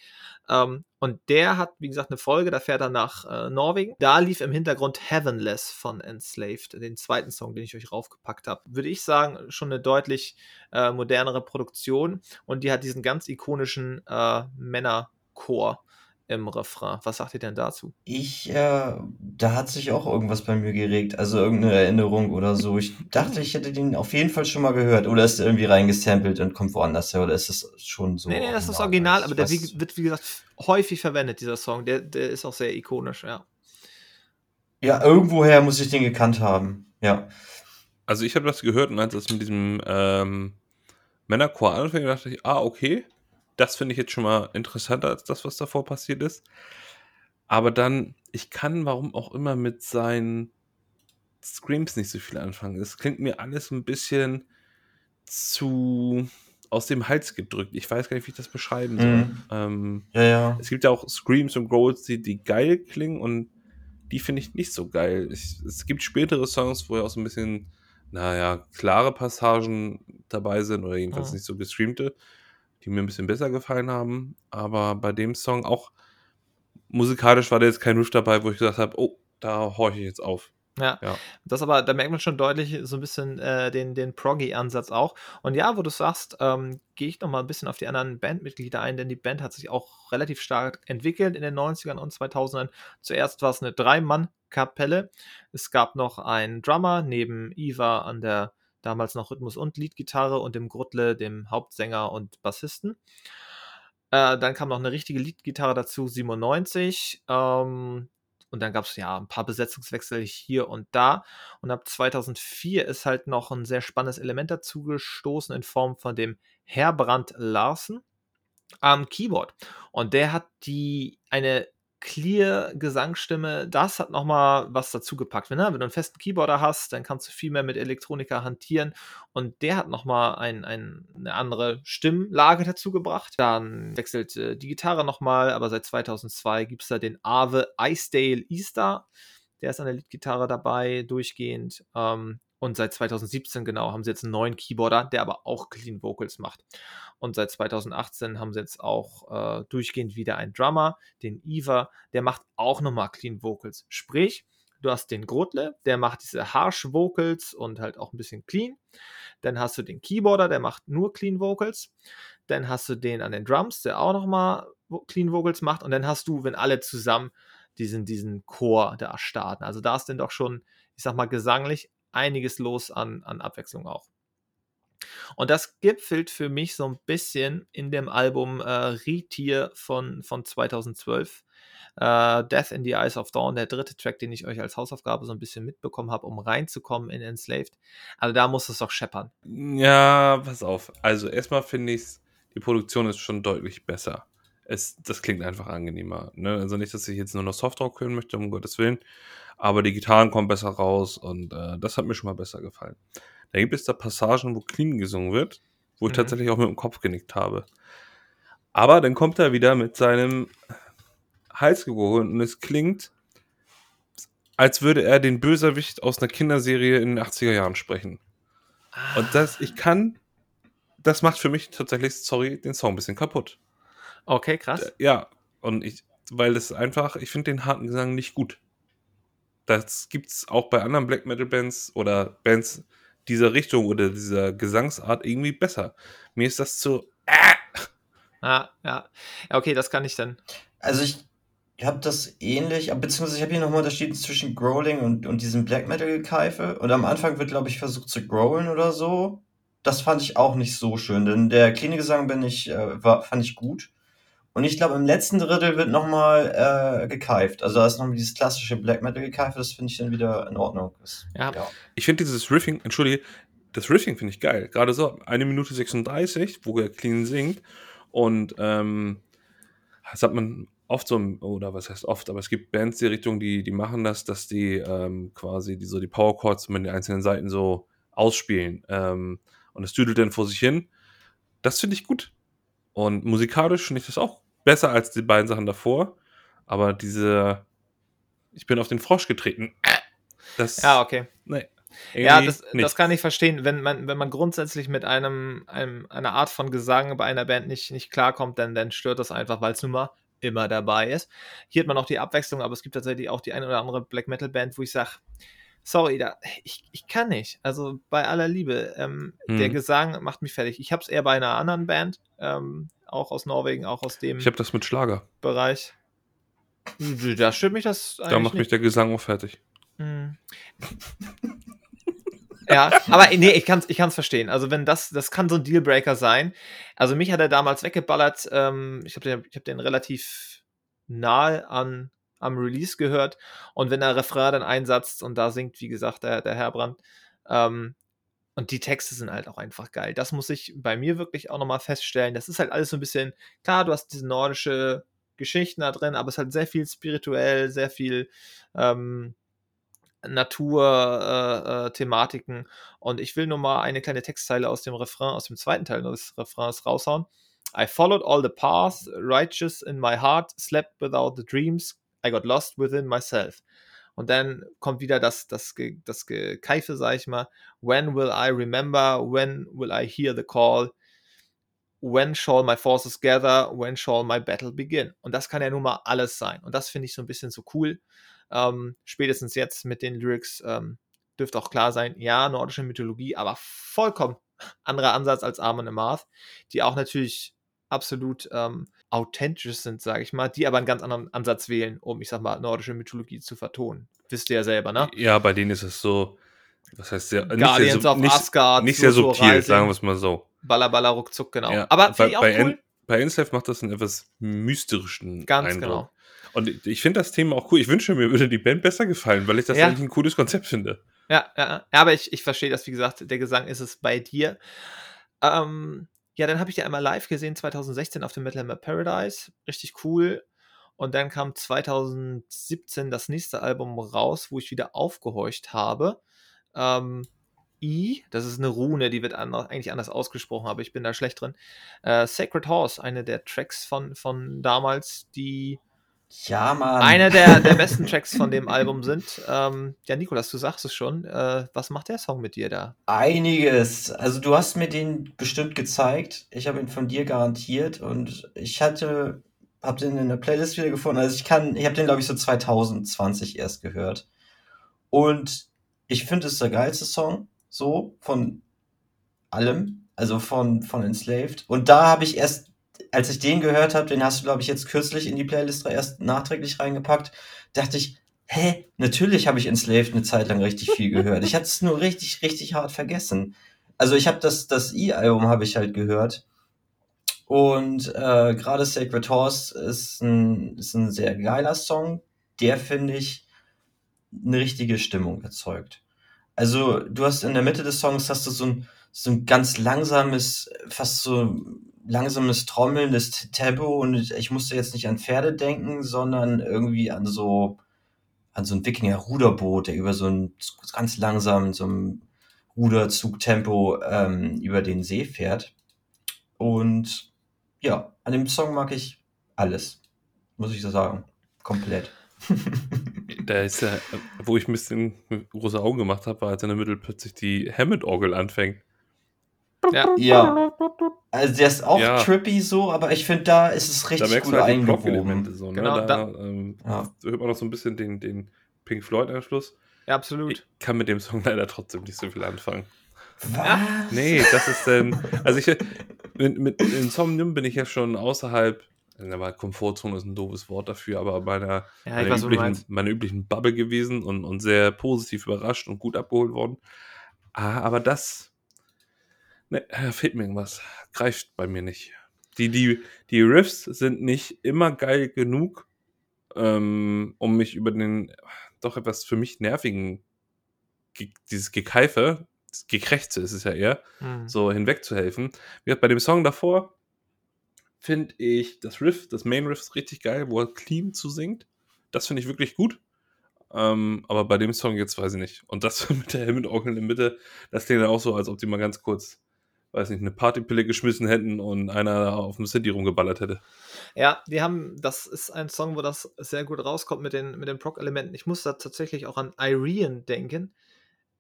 Ähm, und der hat, wie gesagt, eine Folge, da fährt er nach äh, Norwegen. Da lief im Hintergrund Heavenless von Enslaved, den zweiten Song, den ich euch raufgepackt habe. Würde ich sagen, schon eine deutlich äh, modernere Produktion. Und die hat diesen ganz ikonischen äh, Männerchor im Refrain. Was sagt ihr denn dazu? Ich, äh, da hat sich auch irgendwas bei mir geregt, also irgendeine Erinnerung oder so. Ich dachte, ich hätte den auf jeden Fall schon mal gehört. Oder ist der irgendwie reingesampelt und kommt woanders her? Oder ist das schon so? nee, nee, das ist original, aber der weiß- wird, wie gesagt, häufig verwendet, dieser Song. Der, der ist auch sehr ikonisch, ja. Ja, irgendwoher muss ich den gekannt haben. Ja. Also ich habe das gehört und als es mit diesem ähm, Männerchor anfing, dachte ich, ah, okay, das finde ich jetzt schon mal interessanter als das, was davor passiert ist. Aber dann, ich kann, warum auch immer, mit seinen Screams nicht so viel anfangen. Es klingt mir alles ein bisschen zu aus dem Hals gedrückt. Ich weiß gar nicht, wie ich das beschreiben soll. Mhm. Ähm, Ja, ja. es gibt ja auch Screams und Growls, die, die geil klingen und die finde ich nicht so geil. Ich, es gibt spätere Songs, wo ja auch so ein bisschen, naja, klare Passagen dabei sind oder jedenfalls Mhm. nicht so gestreamte, die mir ein bisschen besser gefallen haben. Aber bei dem Song auch musikalisch war da jetzt kein Riff dabei, wo ich gesagt habe, oh, da horche ich jetzt auf. Ja, Ja. das aber, da merkt man schon deutlich so ein bisschen äh, den, den Proggy-Ansatz auch. Und ja, wo du sagst, ähm, gehe ich noch mal ein bisschen auf die anderen Bandmitglieder ein, denn die Band hat sich auch relativ stark entwickelt in den 90ern und 2000ern. Zuerst war es eine Drei-Mann-Kapelle. Es gab noch einen Drummer neben Iva an der damals noch Rhythmus- und Leadgitarre und dem Gruttle, dem Hauptsänger und Bassisten. Äh, dann kam noch eine richtige Leadgitarre dazu, 97. Ähm, und dann gab es ja ein paar Besetzungswechsel hier und da. Und ab 2004 ist halt noch ein sehr spannendes Element dazu gestoßen in Form von dem Herbrand Larsen am Keyboard. Und der hat die eine clear Gesangsstimme, das hat nochmal was dazu gepackt. Wenn, ne? wenn du einen festen Keyboarder hast, dann kannst du viel mehr mit Elektronika hantieren und der hat nochmal ein, ein, eine andere Stimmlage dazu gebracht. Dann wechselt äh, die Gitarre nochmal, aber seit 2002 gibt es da den Ave Icedale Easter. Der ist an der Leadgitarre dabei, durchgehend. Ähm, und seit 2017 genau haben sie jetzt einen neuen Keyboarder, der aber auch Clean Vocals macht. Und seit 2018 haben sie jetzt auch äh, durchgehend wieder einen Drummer, den Eva, der macht auch nochmal Clean Vocals. Sprich, Du hast den Grotle, der macht diese Harsh Vocals und halt auch ein bisschen clean. Dann hast du den Keyboarder, der macht nur Clean Vocals. Dann hast du den an den Drums, der auch nochmal Clean Vocals macht. Und dann hast du, wenn alle zusammen diesen, diesen Chor da starten. Also da ist dann doch schon, ich sag mal, gesanglich einiges los an, an Abwechslung auch. Und das gipfelt für mich so ein bisschen in dem Album äh, Retier von, von 2012. Äh, Death in the Eyes of Dawn, der dritte Track, den ich euch als Hausaufgabe so ein bisschen mitbekommen habe, um reinzukommen in Enslaved. Also da muss es doch scheppern. Ja, pass auf. Also erstmal finde ich die Produktion ist schon deutlich besser. Es, das klingt einfach angenehmer. Ne? Also nicht, dass ich jetzt nur noch Softrock hören möchte, um Gottes Willen. Aber die Gitarren kommen besser raus und äh, das hat mir schon mal besser gefallen. Da gibt es da Passagen, wo clean gesungen wird, wo ich Mhm. tatsächlich auch mit dem Kopf genickt habe. Aber dann kommt er wieder mit seinem Halsgewogen und es klingt, als würde er den Bösewicht aus einer Kinderserie in den 80er Jahren sprechen. Und das, ich kann, das macht für mich tatsächlich, sorry, den Song ein bisschen kaputt. Okay, krass. Ja, und ich, weil es einfach, ich finde den harten Gesang nicht gut. Das gibt's auch bei anderen Black Metal Bands oder Bands dieser Richtung oder dieser Gesangsart irgendwie besser. Mir ist das zu. Ah, ja. ja, okay, das kann ich dann. Also ich habe das ähnlich, beziehungsweise ich habe hier nochmal unterschieden zwischen Growling und, und diesem Black Metal-Gekeife. Und am Anfang wird, glaube ich, versucht zu growlen oder so. Das fand ich auch nicht so schön, denn der cleane Gesang bin ich, äh, war, fand ich gut. Und ich glaube, im letzten Drittel wird nochmal äh, gekeift. Also da ist nochmal dieses klassische Black Metal-Gekeife, das finde ich dann wieder in Ordnung. Das, Ja. Ich finde dieses Riffing, entschuldige, das Riffing finde ich geil. Gerade so, eine Minute 36, wo er clean singt. Und ähm, das hat man oft so, oder was heißt oft, aber es gibt Bands die Richtung, die, die machen das, dass die ähm, quasi die, so die Power Chords mit den einzelnen Seiten so ausspielen. Ähm, und es düdelt dann vor sich hin. Das finde ich gut. Und musikalisch finde ich das auch besser als die beiden Sachen davor. Aber diese, ich bin auf den Frosch getreten. Das, Ja, okay. nee. Ja, das, das kann ich verstehen. Wenn man, wenn man grundsätzlich mit einem, einem, einer Art von Gesang bei einer Band nicht, nicht klarkommt, dann, dann stört das einfach, weil es nun mal immer dabei ist. Hier hat man auch die Abwechslung, aber es gibt tatsächlich auch die eine oder andere Black Metal Band, wo ich sage, sorry, da, ich, ich kann nicht. Also bei aller Liebe, ähm, Hm. der Gesang macht mich fertig. Ich habe es eher bei einer anderen Band, ähm, auch aus Norwegen, auch aus dem Ich habe das mit Schlager. Bereich. Da stört mich das Da macht mich nicht. der Gesang auch fertig. Hm. Ja, aber nee, ich kann es ich kann's verstehen. Also, wenn das, das kann so ein Dealbreaker sein. Also, mich hat er damals weggeballert. Ähm, ich habe den, ich hab den relativ nahe an, am Release gehört. Und wenn der Refrain dann einsetzt und da singt, wie gesagt, der, der Herbrand, ähm, und die Texte sind halt auch einfach geil. Das muss ich bei mir wirklich auch nochmal feststellen. Das ist halt alles so ein bisschen, klar, du hast diese nordische Geschichten da drin, aber es halt sehr viel spirituell, sehr viel ähm, Natur-Thematiken. Äh, Thematiken. und ich will nur mal eine kleine Textzeile aus dem Refrain, aus dem zweiten Teil des Refrains raushauen. I followed all the paths, righteous in my heart, slept without the dreams, I got lost within myself. Und dann kommt wieder das, das, das Gekeife, sag ich mal. When will I remember? When will I hear the call? When shall my forces gather? When shall my battle begin? Und das kann ja nun mal alles sein. Und das finde ich so ein bisschen so cool. Ähm, spätestens jetzt mit den Lyrics ähm, dürfte auch klar sein, ja, nordische Mythologie, aber vollkommen anderer Ansatz als Armen Amarth, die auch natürlich absolut ähm, authentisch sind, sage ich mal, die aber einen ganz anderen Ansatz wählen, um, ich sag mal, nordische Mythologie zu vertonen. Wisst ihr ja selber, ne? Ja, bei denen ist es so, was heißt sehr, nicht sehr, of nicht, Asgard, nicht sehr subtil, Rising, sagen wir es mal so. Balla Balla ruckzuck, genau. Ja, aber bei, ich auch bei, cool. En, bei Enslave macht das einen etwas mysterischen Ganz Eindruck. genau. Und ich, finde das Thema auch cool. Ich wünsche mir würde die Band besser gefallen, weil ich das Ja. eigentlich ein cooles Konzept finde. Ja, ja, ja, aber ich, ich verstehe das, wie gesagt, der Gesang ist es bei dir. Ähm, ja, dann habe ich die einmal live gesehen, 2016 auf dem Metal Hammer Paradise. Richtig cool. Und dann kam 2017 das nächste Album raus, wo ich wieder aufgehorcht habe. Ähm, I, das ist eine Rune, die wird anders, eigentlich anders ausgesprochen, aber ich bin da schlecht drin. Äh, Sacred Horse, eine der Tracks von, von damals, die Ja, Mann. einer der, der besten Tracks von dem Album sind. Ähm, ja, Nikolas, du sagst es schon. Äh, was macht der Song mit dir da? Einiges. Also du hast mir den bestimmt gezeigt. Ich habe ihn von dir garantiert und ich hatte, habe den in der Playlist wieder gefunden. Also ich kann, ich habe den glaube ich so 2020 erst gehört. Und ich finde, es ist der geilste Song, so von allem, also von, von Enslaved. Und da habe ich erst, als ich den gehört habe, den hast du, glaube ich, jetzt kürzlich in die Playlist erst nachträglich reingepackt, dachte ich, hä, natürlich habe ich Enslaved eine Zeit lang richtig viel gehört. Ich hatte es nur richtig, richtig hart vergessen. Also ich habe das, das E-Album habe ich halt gehört. Und äh, gerade Sacred Horse ist ein, ist ein sehr geiler Song, der, finde ich, eine richtige Stimmung erzeugt. Also du hast in der Mitte des Songs hast du so ein, so ein ganz langsames, fast so langsames trommelndes Tempo und ich musste jetzt nicht an Pferde denken, sondern irgendwie an so an so ein Wikinger-Ruderboot, der über so ein ganz langsam, so ein Ruderzugtempo ähm, über den See fährt. Und ja, an dem Song mag ich alles, muss ich so sagen. Komplett. da ist ja, wo ich ein bisschen große Augen gemacht habe, war als in der Mitte plötzlich die Hammond-Orgel anfängt. Ja. ja. Also der ist auch ja. trippy so, aber ich finde, da ist es richtig da gut halt eingewoben. So, ne? genau, da, da ähm, ja. hört man noch so ein bisschen den, den Pink Floyd-Anschluss. Ja, absolut. Ich kann mit dem Song leider trotzdem nicht so viel anfangen. Was? Nee, das ist denn. Also ich mit, mit Insomnium bin ich ja schon außerhalb. Aber Komfortzone ist ein doofes Wort dafür, aber meiner, ja, meiner, weiß, üblichen, meiner üblichen Bubble gewesen und, und sehr positiv überrascht und gut abgeholt worden. Ah, aber das Ne, fehlt mir irgendwas. Greift bei mir nicht. Die, die, die Riffs sind nicht immer geil genug, ähm, um mich über den doch etwas für mich nervigen, dieses Gekeife, das Gekrächze ist es ja eher, mhm. so hinwegzuhelfen. Wie bei dem Song davor finde ich das Riff, das Main Riff ist richtig geil, wo er clean zu singt. Das finde ich wirklich gut. Ähm, aber bei dem Song jetzt weiß ich nicht. Und das mit der Helmet-Orgel in der Mitte, das klingt dann auch so, als ob die mal ganz kurz weiß nicht, eine Partypille geschmissen hätten und einer auf dem City rumgeballert hätte. Ja, die haben, das ist ein Song, wo das sehr gut rauskommt mit den, mit den Proc-Elementen. Ich muss da tatsächlich auch an Irene denken,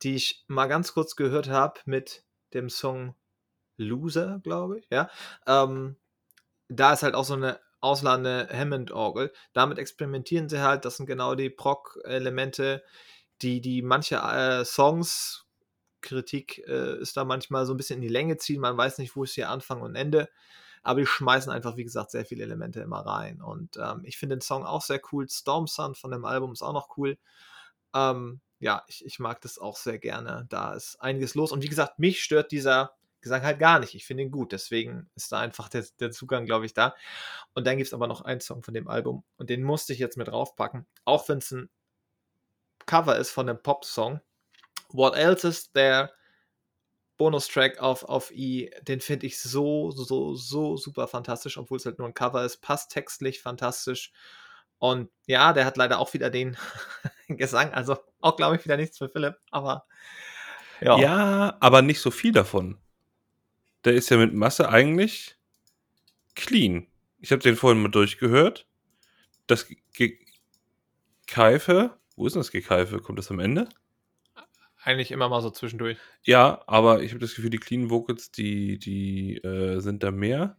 die ich mal ganz kurz gehört habe mit dem Song Loser, glaube ich, ja. Ähm, da ist halt auch so eine ausladende Hammond-Orgel. Damit experimentieren sie halt, das sind genau die Proc-Elemente, die, die manche äh, Songs Kritik äh, ist da manchmal so ein bisschen in die Länge ziehen. Man weiß nicht, wo ist hier Anfang und Ende. Aber die schmeißen einfach, wie gesagt, sehr viele Elemente immer rein. Und ähm, ich finde den Song auch sehr cool. Storm Sun von dem Album ist auch noch cool. Ähm, ja, ich, ich mag das auch sehr gerne. Da ist einiges los. Und wie gesagt, mich stört dieser Gesang halt gar nicht. Ich finde ihn gut. Deswegen ist da einfach der, der Zugang, glaube ich, da. Und dann gibt es aber noch einen Song von dem Album. Und den musste ich jetzt mit draufpacken. Auch wenn es ein Cover ist von einem Pop-Song. What Else Is There, Bonustrack auf, auf E, den finde ich so, so, so super fantastisch, obwohl es halt nur ein Cover ist. Passt textlich fantastisch. Und ja, der hat leider auch wieder den Gesang, also auch, glaube ich, wieder nichts für Philipp, aber ja. Ja, aber nicht so viel davon. Der ist ja mit Masse eigentlich clean. Ich habe den vorhin mal durchgehört. Das Gekeife, wo ist denn das Gekeife? Kommt das am Ende? Eigentlich immer mal so zwischendurch. Ja, aber ich habe das Gefühl, die Clean Vocals, die, die äh, sind da mehr.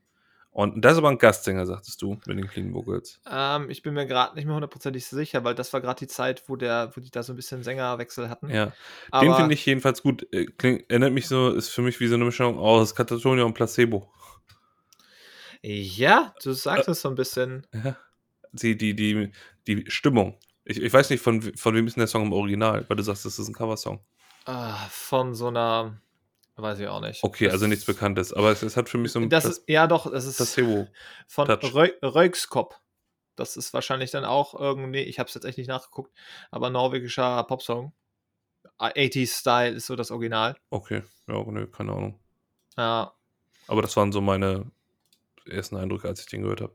Und das ist aber ein Gastsänger, sagtest du, mit den Clean Vocals. Ähm, ich bin mir gerade nicht mehr hundertprozentig sicher, weil das war gerade die Zeit, wo, der, wo die da so ein bisschen Sängerwechsel hatten. Ja, aber den finde ich jedenfalls gut. Äh, kling, erinnert mich so, ist für mich wie so eine Mischung aus Katatonia und Placebo. Ja, du sagst äh, es so ein bisschen. Ja. Die, die, die, die Stimmung. Ich, ich weiß nicht, von, von wem ist denn der Song im Original, weil du sagst, das ist ein Coversong. Ah, von so einer, weiß ich auch nicht. Okay, das also nichts Bekanntes, aber es, es, hat für mich so ein. Das ist, ja, doch, es ist Placebo von Röykskop. Das ist wahrscheinlich dann auch irgendwie, ich habe es jetzt echt nicht nachgeguckt, aber norwegischer Popsong. 80s Style ist so das Original. Okay, ja, ne, keine Ahnung. Ja. Aber das waren so meine ersten Eindrücke, als ich den gehört habe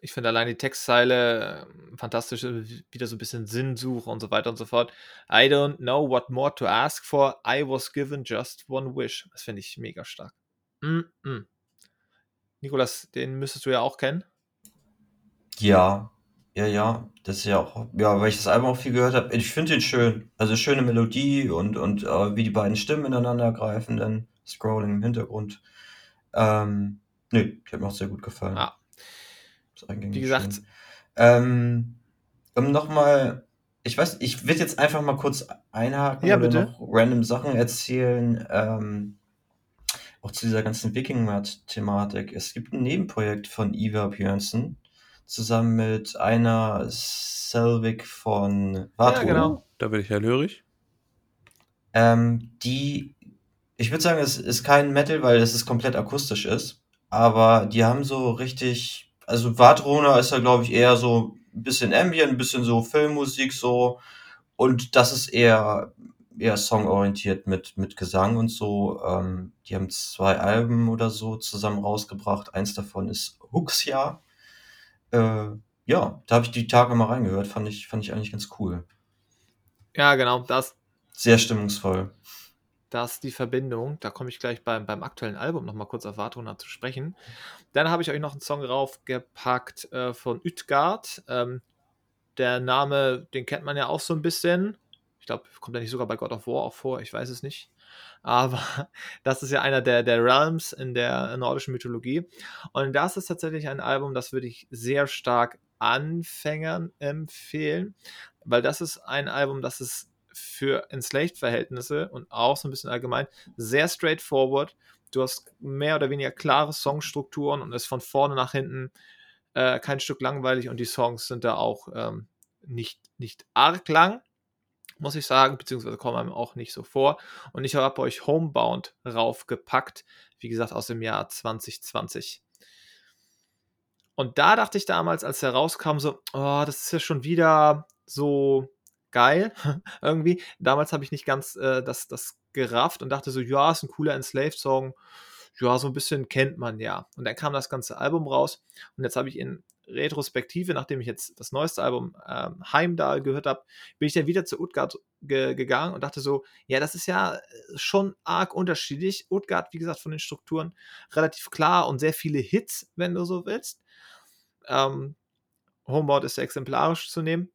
ich finde allein die Textzeile ähm, fantastisch, äh, wieder so ein bisschen Sinnsuche und so weiter und so fort. I don't know what more to ask for. I was given just one wish. Das finde ich mega stark. Mm -mm. Nikolas, den müsstest du ja auch kennen. Ja, ja, ja. Das ist ja auch, ja, weil ich das Album auch viel gehört habe. Ich finde den schön. Also schöne Melodie und, und uh, wie die beiden Stimmen ineinander greifen, dann Scrolling im Hintergrund. Ähm, nee, die hat mir auch sehr gut gefallen. Ja, wie gesagt. Ähm, um nochmal Ich weiß, ich will jetzt einfach mal kurz einhaken Ja, oder bitte. noch random Sachen erzählen. Ähm, auch zu dieser ganzen Wiking-Thematik. Es gibt ein Nebenprojekt von Ivar Björnsen zusammen mit einer Selvig von Vato. genau. Da werde ich hellhörig. Ähm, die, ich würde sagen, es ist kein Metal, weil es ist komplett akustisch ist. Aber die haben so richtig, also Vadrona ist ja, glaube ich, eher so ein bisschen Ambient, ein bisschen so Filmmusik so. Und das ist eher, eher songorientiert mit, mit Gesang und so. Ähm, die haben zwei Alben oder so zusammen rausgebracht. Eins davon ist Huxia. Äh, ja, da habe ich die Tage mal reingehört. Fand ich, fand ich eigentlich ganz cool. Ja, genau, das, Sehr stimmungsvoll. Das ist die Verbindung. Da komme ich gleich beim, beim aktuellen Album nochmal kurz auf Vatrona zu sprechen. Dann habe ich euch noch einen Song raufgepackt äh, von Utgard. Ähm, der Name, den kennt man ja auch so ein bisschen. Ich glaube, kommt er nicht sogar bei God of War auch vor, ich weiß es nicht. Aber das ist ja einer der, der Realms in der nordischen Mythologie. Und das ist tatsächlich ein Album, das würde ich sehr stark Anfängern empfehlen, weil das ist ein Album, das ist für Enslaved-Verhältnisse und auch so ein bisschen allgemein sehr straightforward. Du hast mehr oder weniger klare Songstrukturen und ist von vorne nach hinten äh, kein Stück langweilig und die Songs sind da auch ähm, nicht, nicht arg lang, muss ich sagen, beziehungsweise kommen einem auch nicht so vor. Und ich habe euch Homebound raufgepackt, wie gesagt, aus dem Jahr 2020. Und da dachte ich damals, als er rauskam, so, oh, das ist ja schon wieder so geil, irgendwie. Damals habe ich nicht ganz äh, das, das gerafft und dachte so, ja, ist ein cooler Enslaved-Song. Ja, so ein bisschen kennt man ja. Und dann kam das ganze Album raus und jetzt habe ich in Retrospektive, nachdem ich jetzt das neueste Album ähm, Heimdall gehört habe, bin ich dann wieder zu Utgard ge gegangen und dachte so, ja, das ist ja äh, schon arg unterschiedlich. Utgard, wie gesagt, von den Strukturen relativ klar und sehr viele Hits, wenn du so willst. Ähm, Homebound ist sehr exemplarisch zu nehmen.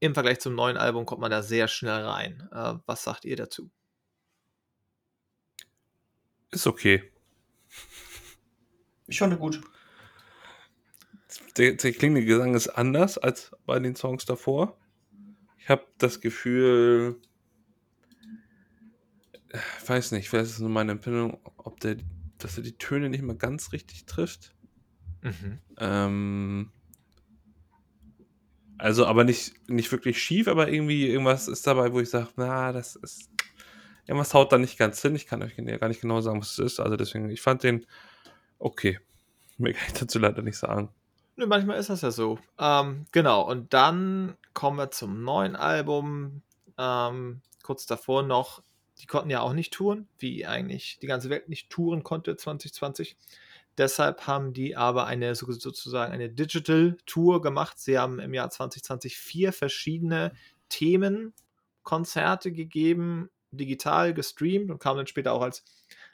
Im Vergleich zum neuen Album kommt man da sehr schnell rein. Äh, was sagt ihr dazu? Ist okay. Ich fand gut. Der, der klingende Gesang ist anders als bei den Songs davor. Ich habe das Gefühl, ich weiß nicht, vielleicht ist es nur meine Empfindung, ob der, dass er die Töne nicht mal ganz richtig trifft. Mhm. Ähm, also, aber nicht, nicht wirklich schief, aber irgendwie irgendwas ist dabei, wo ich sage, na, das ist. Irgendwas haut da nicht ganz hin. Ich kann euch gar nicht genau sagen, was es ist. Also deswegen, ich fand den okay. Mehr kann ich dazu leider nicht sagen. Nö, manchmal ist das ja so. Ähm, genau, und dann kommen wir zum neuen Album. Ähm, kurz davor noch, die konnten ja auch nicht touren, wie eigentlich die ganze Welt nicht touren konnte 2020. Deshalb haben die aber eine so- sozusagen eine Digital Tour gemacht. Sie haben im Jahr 2020 vier verschiedene Themenkonzerte gegeben, digital gestreamt und kamen dann später auch als,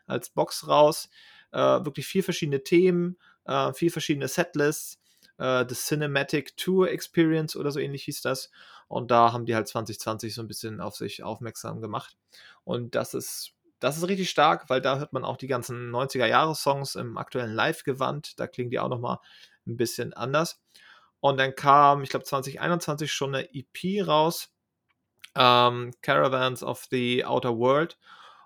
als Box raus. Äh, wirklich vier verschiedene Themen, äh, vier verschiedene Setlists. Äh, The Cinematic Tour Experience oder so ähnlich hieß das. Und da haben die halt 2020 so ein bisschen auf sich aufmerksam gemacht. Und das ist das ist richtig stark, weil da hört man auch die ganzen 90er-Jahre-Songs im aktuellen Live-Gewand. Da klingen die auch nochmal ein bisschen anders. Und dann kam, ich glaube, 2021 schon eine EP raus. Ähm, Caravans of the Outer World.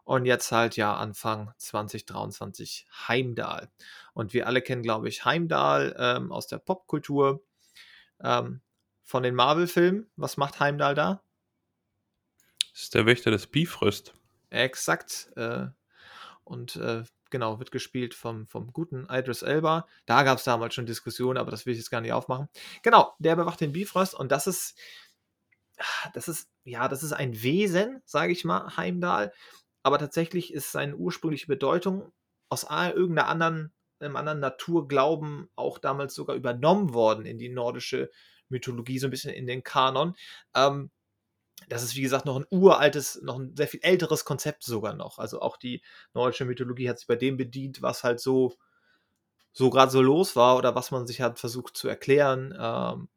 Und jetzt halt ja Anfang 2023 Heimdall. Und wir alle kennen, glaube ich, Heimdall ähm, aus der Popkultur. Ähm, von den Marvel-Filmen. Was macht Heimdall da? Das ist der Wächter des Bifröst. Exakt. Äh, und äh, genau, wird gespielt vom, vom guten Idris Elba. Da gab es damals schon Diskussionen, aber das will ich jetzt gar nicht aufmachen. Genau, der bewacht den Bifrost und das ist, das ist, ja, das ist ein Wesen, sage ich mal, Heimdall. Aber tatsächlich ist seine ursprüngliche Bedeutung aus irgendeiner anderen, einem anderen Naturglauben auch damals sogar übernommen worden in die nordische Mythologie, so ein bisschen in den Kanon. Ähm, das ist, wie gesagt, noch ein uraltes, noch ein sehr viel älteres Konzept sogar noch. Also auch die nordische Mythologie hat sich bei dem bedient, was halt so, so gerade so los war oder was man sich hat versucht zu erklären. Ähm,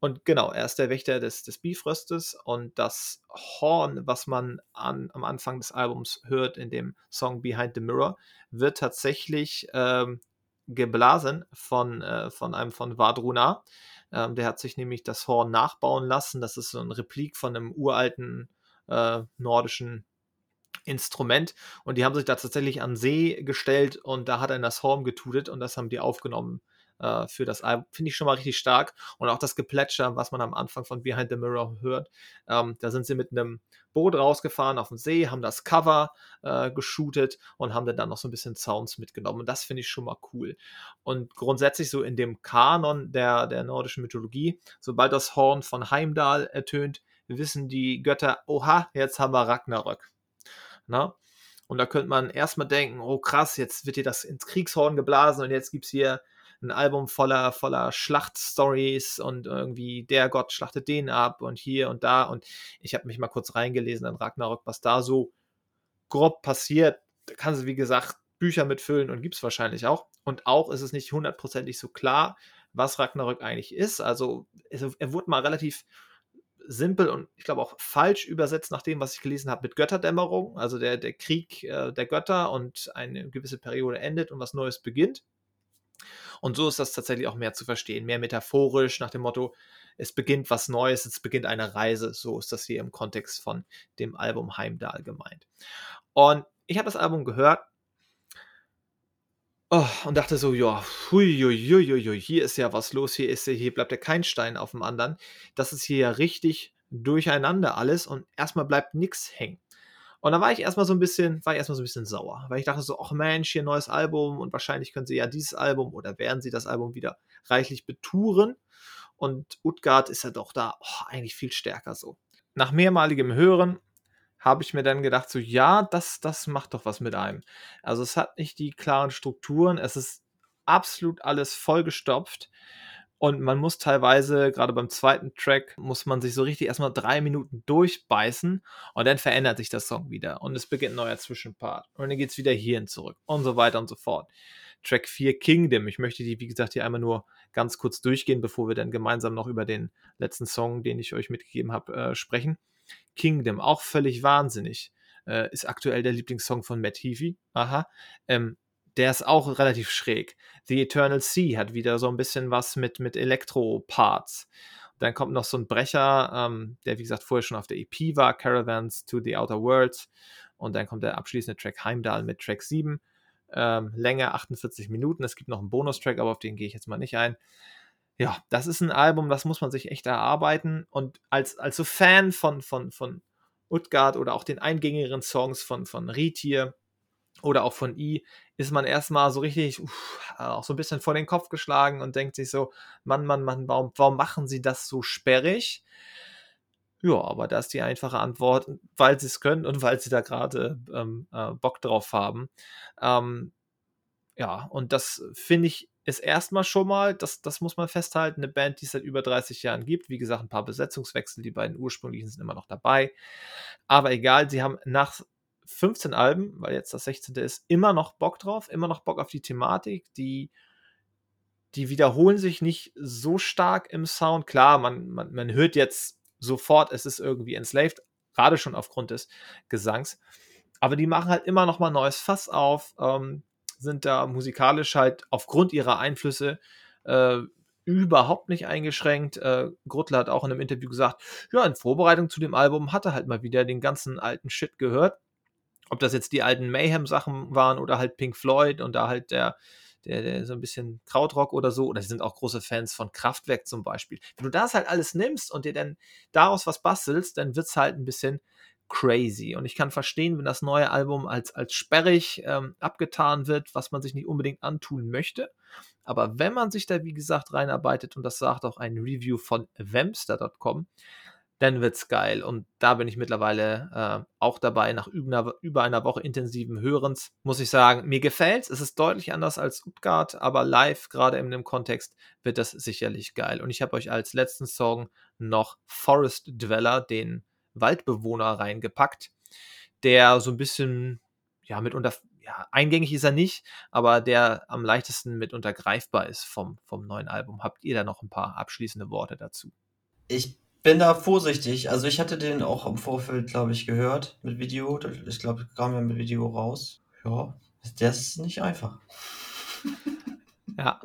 und genau, er ist der Wächter des, des Bifröstes und das Horn, was man an, am Anfang des Albums hört in dem Song Behind the Mirror, wird tatsächlich ähm, geblasen von, äh, von einem von Vadruna. Ähm, der hat sich nämlich das Horn nachbauen lassen. Das ist so ein Replik von einem uralten äh, nordischen Instrument und die haben sich da tatsächlich an See gestellt und da hat er das Horn getutet und das haben die aufgenommen äh, für das Album. Finde ich schon mal richtig stark. Und auch das Geplätscher, was man am Anfang von Behind the Mirror hört. Ähm, da sind sie mit einem Boot rausgefahren auf dem See, haben das Cover äh, geshootet und haben dann noch so ein bisschen Sounds mitgenommen. Und das finde ich schon mal cool. Und grundsätzlich so in dem Kanon der, der nordischen Mythologie, sobald das Horn von Heimdall ertönt, wissen die Götter, oha, jetzt haben wir Ragnarök. Na? Und da könnte man erstmal denken, oh krass, jetzt wird hier das ins Kriegshorn geblasen und jetzt gibt es hier ein Album voller, voller Schlachtstories und irgendwie der Gott schlachtet den ab und hier und da. Und ich habe mich mal kurz reingelesen an Ragnarok, was da so grob passiert. Da kann sie, wie gesagt, Bücher mitfüllen und gibt es wahrscheinlich auch. Und auch ist es nicht hundertprozentig so klar, was Ragnarök eigentlich ist. Also er wurde mal relativ simpel und ich glaube auch falsch übersetzt nach dem, was ich gelesen habe, mit Götterdämmerung. Also der, der Krieg äh, der Götter und eine gewisse Periode endet und was Neues beginnt. Und so ist das tatsächlich auch mehr zu verstehen, mehr metaphorisch nach dem Motto, es beginnt was Neues, es beginnt eine Reise. So ist das hier im Kontext von dem Album Heimdall gemeint. Und ich habe das Album gehört oh, und dachte so, ja, hier ist ja was los, hier ist ja, hier bleibt ja kein Stein auf dem anderen. Das ist hier ja richtig durcheinander alles und erstmal bleibt nichts hängen. Und dann war ich erstmal so ein bisschen, war ich erstmal so ein bisschen sauer, weil ich dachte so, ach Mensch, hier neues Album und wahrscheinlich können sie ja dieses Album oder werden sie das Album wieder reichlich betouren. Und Utgard ist ja doch da oh, eigentlich viel stärker so. Nach mehrmaligem Hören habe ich mir dann gedacht, so ja, das, das macht doch was mit einem. Also es hat nicht die klaren Strukturen, es ist absolut alles vollgestopft. Und man muss teilweise, gerade beim zweiten Track, muss man sich so richtig erstmal drei Minuten durchbeißen und dann verändert sich der Song wieder und es beginnt ein neuer Zwischenpart. Und dann geht es wieder hierhin zurück und so weiter und so fort. Track 4 Kingdom. Ich möchte die, wie gesagt, hier einmal nur ganz kurz durchgehen, bevor wir dann gemeinsam noch über den letzten Song, den ich euch mitgegeben habe, äh, sprechen. Kingdom, auch völlig wahnsinnig. Äh, ist aktuell der Lieblingssong von Matt Heafy. Aha. Ähm, der ist auch relativ schräg. The Eternal Sea hat wieder so ein bisschen was mit, mit Elektro-Parts. Dann kommt noch so ein Brecher, ähm, der wie gesagt vorher schon auf der EP war, Caravans to the Outer Worlds. Und dann kommt der abschließende Track Heimdall mit Track 7. Ähm, Länge 48 Minuten. Es gibt noch einen Bonustrack, aber auf den gehe ich jetzt mal nicht ein. Ja, das ist ein Album, das muss man sich echt erarbeiten. Und als, als so Fan von, von, von Utgard oder auch den eingängigeren Songs von, von Ritir, oder auch von I, ist man erstmal so richtig uff, auch so ein bisschen vor den Kopf geschlagen und denkt sich so, Mann, Mann, Mann, warum, warum machen sie das so sperrig? Ja, aber da ist die einfache Antwort, weil sie es können und weil sie da gerade ähm, äh, Bock drauf haben. Ähm, ja, und das finde ich ist erstmal schon mal, das, das muss man festhalten, eine Band, die es seit über 30 Jahren gibt. Wie gesagt, ein paar Besetzungswechsel, die beiden ursprünglichen sind immer noch dabei. Aber egal, sie haben nach 15 Alben, weil jetzt das 16. ist, immer noch Bock drauf, immer noch Bock auf die Thematik. Die, die wiederholen sich nicht so stark im Sound. Klar, man, man, man hört jetzt sofort, es ist irgendwie enslaved, gerade schon aufgrund des Gesangs. Aber die machen halt immer noch mal neues Fass auf, ähm, sind da musikalisch halt aufgrund ihrer Einflüsse äh, überhaupt nicht eingeschränkt. Äh, Gruttler hat auch in einem Interview gesagt, ja, in Vorbereitung zu dem Album hat er halt mal wieder den ganzen alten Shit gehört ob das jetzt die alten Mayhem-Sachen waren oder halt Pink Floyd und da halt der, der, der, so ein bisschen Krautrock oder so, oder sie sind auch große Fans von Kraftwerk zum Beispiel. Wenn du das halt alles nimmst und dir dann daraus was bastelst, dann wird es halt ein bisschen crazy. Und ich kann verstehen, wenn das neue Album als, als sperrig ähm, abgetan wird, was man sich nicht unbedingt antun möchte. Aber wenn man sich da, wie gesagt, reinarbeitet, und das sagt auch ein Review von Wemster.com, dann wird's geil. Und da bin ich mittlerweile äh, auch dabei, nach über, über einer Woche intensiven Hörens, muss ich sagen, mir gefällt's. Es ist deutlich anders als Utgard, aber live, gerade in dem Kontext, wird das sicherlich geil. Und ich habe euch als letzten Song noch Forest Dweller, den Waldbewohner, reingepackt, der so ein bisschen, ja, mitunter, ja, eingängig ist er nicht, aber der am leichtesten mitunter greifbar ist vom, vom neuen Album. Habt ihr da noch ein paar abschließende Worte dazu? Ich bin da vorsichtig. Also ich hatte den auch im Vorfeld, glaube ich, gehört mit Video. Ich glaube, kam ja mit Video raus. Ja, der ist nicht einfach. Ja,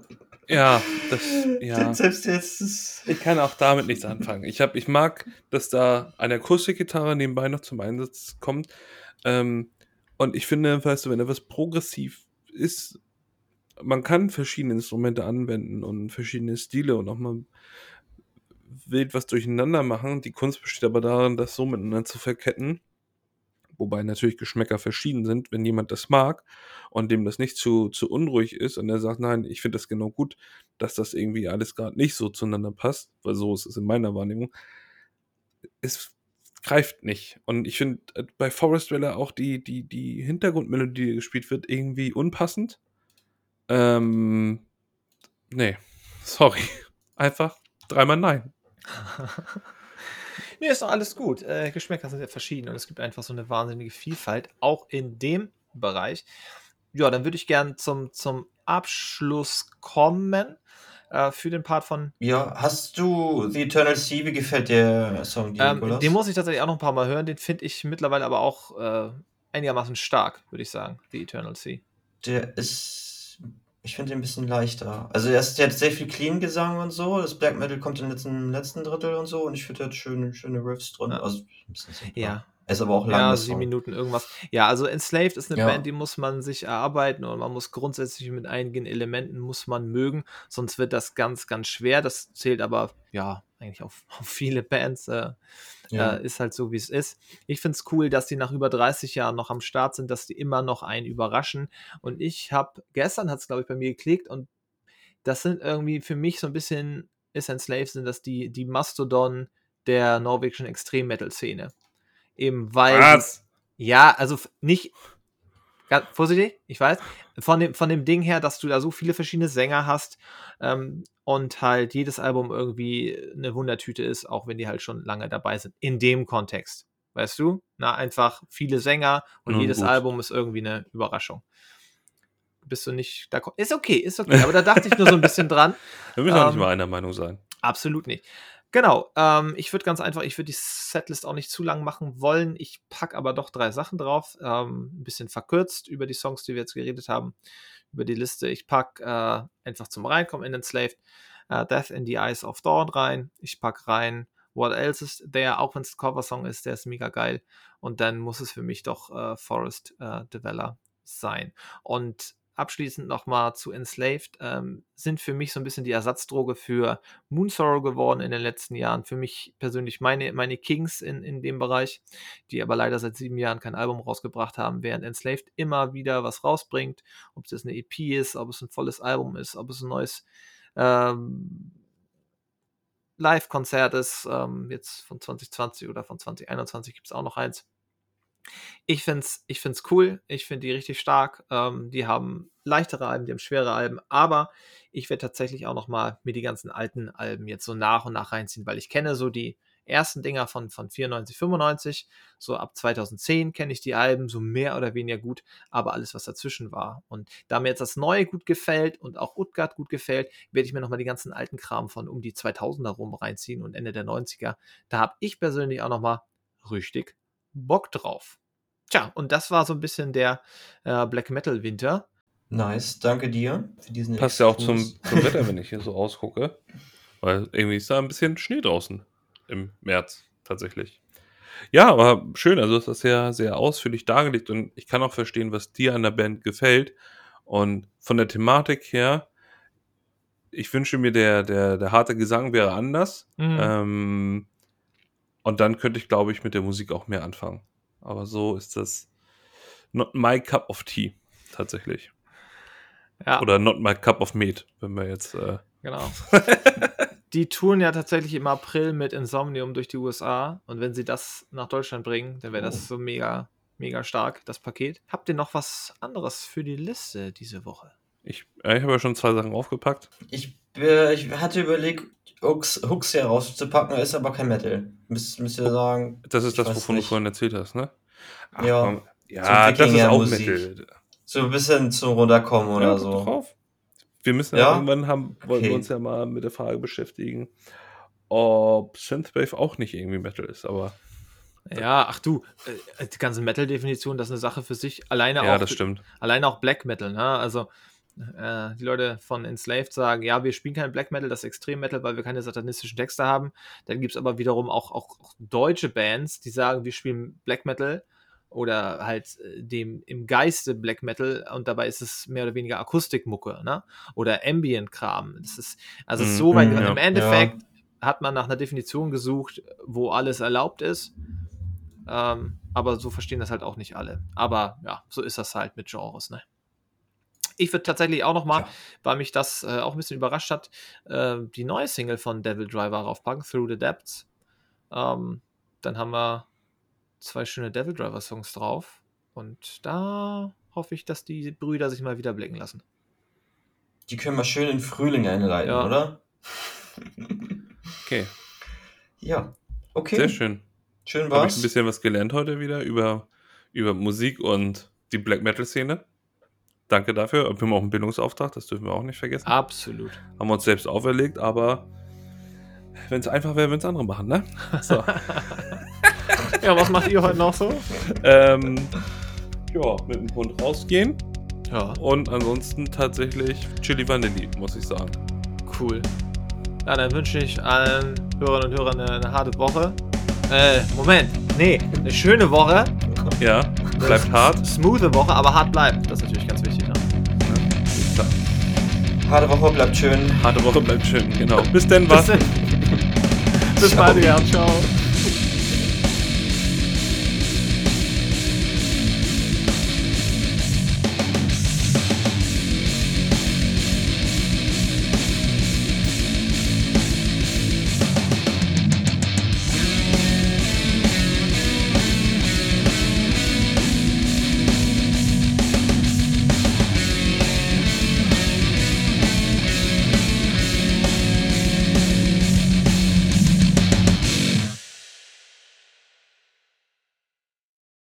Ja, das, ja. Selbst jetzt ist. Ich kann auch damit nichts anfangen. Ich, hab, ich mag, dass da eine Akustikgitarre nebenbei noch zum Einsatz kommt. Ähm, und ich finde, weißt du, wenn etwas progressiv ist, man kann verschiedene Instrumente anwenden und verschiedene Stile und auch mal wild was durcheinander machen. Die Kunst besteht aber darin, das so miteinander zu verketten. Wobei natürlich Geschmäcker verschieden sind, wenn jemand das mag und dem das nicht zu, zu unruhig ist und er sagt, nein, ich finde das genau gut, dass das irgendwie alles gerade nicht so zueinander passt, weil so ist es in meiner Wahrnehmung. Es greift nicht. Und ich finde äh, bei Forest Dweller auch die, die, die Hintergrundmelodie, die gespielt wird, irgendwie unpassend. Ähm, nee, sorry. Einfach dreimal nein. nee, ist doch alles gut. Äh, Geschmäcker sind ja verschieden und es gibt einfach so eine wahnsinnige Vielfalt, auch in dem Bereich. Ja, dann würde ich gern zum, zum Abschluss kommen äh, für den Part von. Ja, hast du The Eternal Sea? Wie gefällt der Song dir, ähm, Den muss ich tatsächlich auch noch ein paar Mal hören. Den finde ich mittlerweile aber auch äh, einigermaßen stark, würde ich sagen. The Eternal Sea. Der ist ich finde ihn ein bisschen leichter. Also er ist, der hat sehr viel Clean-Gesang und so. Das Black Metal kommt im letzten, letzten Drittel und so. Und ich finde, er hat schöne, schöne Riffs drin. Also, ja. Er ist aber auch lang. Ja, sieben Minuten irgendwas. Ja, also Enslaved ist eine ja. Band, die muss man sich erarbeiten und man muss grundsätzlich mit einigen Elementen muss man mögen, sonst wird das ganz, ganz schwer. Das zählt aber, ja, eigentlich auf, auf viele Bands. Äh, ja. äh, ist halt so, wie es ist. Ich finde es cool, dass die nach über 30 Jahren noch am Start sind, dass die immer noch einen überraschen. Und ich habe, gestern hat es, glaube ich, bei mir geklickt und das sind irgendwie für mich so ein bisschen, ist Enslaved, sind das die, die Mastodon der norwegischen Extrem-Metal-Szene. Eben weil. Was? Ja, also nicht. Ganz vorsichtig, ich weiß. Von dem, von dem Ding her, dass du da so viele verschiedene Sänger hast ähm, und halt jedes Album irgendwie eine Wundertüte ist, auch wenn die halt schon lange dabei sind. In dem Kontext. Weißt du? Na, einfach viele Sänger und mhm, jedes gut. Album ist irgendwie eine Überraschung. Bist du nicht da? Ist okay, ist okay. Aber da dachte ich nur so ein bisschen dran. Wir müssen ähm, auch nicht mal einer Meinung sein. Absolut nicht. Genau, ähm, ich würde ganz einfach, ich würde die Setlist auch nicht zu lang machen wollen. Ich packe aber doch drei Sachen drauf. Ähm, ein bisschen verkürzt über die Songs, die wir jetzt geredet haben, über die Liste. Ich packe äh, einfach zum Reinkommen in Enslaved äh, Death in the Eyes of Dawn rein. Ich packe rein What Else is There, auch wenn es ein Cover-Song ist, der ist mega geil. Und dann muss es für mich doch äh, Forest äh, Developer sein. Und abschließend nochmal zu Enslaved, ähm, sind für mich so ein bisschen die Ersatzdroge für Moonsorrow geworden in den letzten Jahren. Für mich persönlich meine, meine Kings in, in dem Bereich, die aber leider seit sieben Jahren kein Album rausgebracht haben, während Enslaved immer wieder was rausbringt. Ob es eine EP ist, ob es ein volles Album ist, ob es ein neues ähm, Live-Konzert ist, ähm, jetzt von 2020 oder von 2021 gibt es auch noch eins. Ich finde es ich find's cool, ich finde die richtig stark. Ähm, die haben leichtere Alben, die haben schwere Alben, aber ich werde tatsächlich auch noch mal mir die ganzen alten Alben jetzt so nach und nach reinziehen, weil ich kenne so die ersten Dinger von, von 94, 95, so ab 2010 kenne ich die Alben so mehr oder weniger gut, aber alles, was dazwischen war. Und da mir jetzt das Neue gut gefällt und auch Utgard gut gefällt, werde ich mir nochmal die ganzen alten Kram von um die 2000er rum reinziehen und Ende der 90er. Da habe ich persönlich auch nochmal richtig Bock drauf. Tja, und das war so ein bisschen der äh, Black Metal Winter. Nice, danke dir für diesen Passt ja auch zum, zum Wetter, wenn ich hier so ausgucke. Weil irgendwie ist da ein bisschen Schnee draußen im März tatsächlich. Ja, aber schön, also ist das sehr, sehr ausführlich dargelegt und ich kann auch verstehen, was dir an der Band gefällt. Und von der Thematik her, ich wünsche mir, der, der, der harte Gesang wäre anders. Mhm. Ähm, und dann könnte ich, glaube ich, mit der Musik auch mehr anfangen. Aber so ist das not my cup of tea, tatsächlich. Ja. Oder not my cup of meat, wenn wir jetzt. Äh genau. die touren ja tatsächlich im April mit Insomnium durch die USA. Und wenn sie das nach Deutschland bringen, dann wäre das oh. so mega, mega stark, das Paket. Habt ihr noch was anderes für die Liste diese Woche? Ich, ich habe ja schon zwei Sachen aufgepackt. Ich, äh, ich hatte überlegt, Hooks, Hooks hier rauszupacken, ist aber kein Metal. Müsst, müsst ihr sagen. Das ist das, wovon nicht. du vorhin erzählt hast, ne? Ach, ja, komm. ja das ist auch Musik. Metal. So ein bisschen zum Runterkommen ja, oder so. Drauf. Wir müssen ja, irgendwann haben, wollen okay. wir uns ja mal mit der Frage beschäftigen, ob Synthwave auch nicht irgendwie Metal ist, aber. Ja, ach du, äh, die ganze Metal-Definition, das ist eine Sache für sich. Alleine ja, auch, das stimmt. Alleine auch Black Metal, ne? Also äh, die Leute von Enslaved sagen, ja, wir spielen kein Black Metal, das ist Extrem Metal, weil wir keine satanistischen Texte haben. Dann gibt es aber wiederum auch, auch, auch, deutsche Bands, die sagen, wir spielen Black Metal oder halt äh, dem im Geiste Black Metal und dabei ist es mehr oder weniger Akustikmucke, ne? Oder Ambient-Kram. Das ist, also mm, so weit, mm, ja, im Endeffekt ja. hat man nach einer Definition gesucht, wo alles erlaubt ist. Ähm, aber so verstehen das halt auch nicht alle. Aber ja, so ist das halt mit Genres, ne? Ich würde tatsächlich auch noch mal, ja. weil mich das äh, auch ein bisschen überrascht hat, äh, die neue Single von Devil Driver raufpacken, Through the Depths. Ähm, dann haben wir zwei schöne Devil Driver Songs drauf. Und da hoffe ich, dass die Brüder sich mal wieder blicken lassen. Die können wir schön in Frühling einleiten, ja. oder? okay. Ja, okay. Sehr schön. Schön war's. Habe ich ein bisschen was gelernt heute wieder über, über Musik und die Black Metal Szene. Danke dafür. Wir haben auch einen Bildungsauftrag, das dürfen wir auch nicht vergessen. Absolut. Haben wir uns selbst auferlegt, aber wenn es einfach wäre, würden es andere machen, ne? So. ja, was macht ihr heute noch so? Ähm, ja, mit dem Hund rausgehen. Ja. Und ansonsten tatsächlich Chili Vanilli, muss ich sagen. Cool. Ja, dann wünsche ich allen Hörern und Hörern eine, eine harte Woche. Äh, Moment. Nee, eine schöne Woche. Ja, bleibt hart. Smoothe Woche, aber hart bleibt. Das ist natürlich Harte Woche bleibt schön. Harte Woche bleibt schön, genau. Bis denn, was? Bis, Bis bald, ja. Ciao.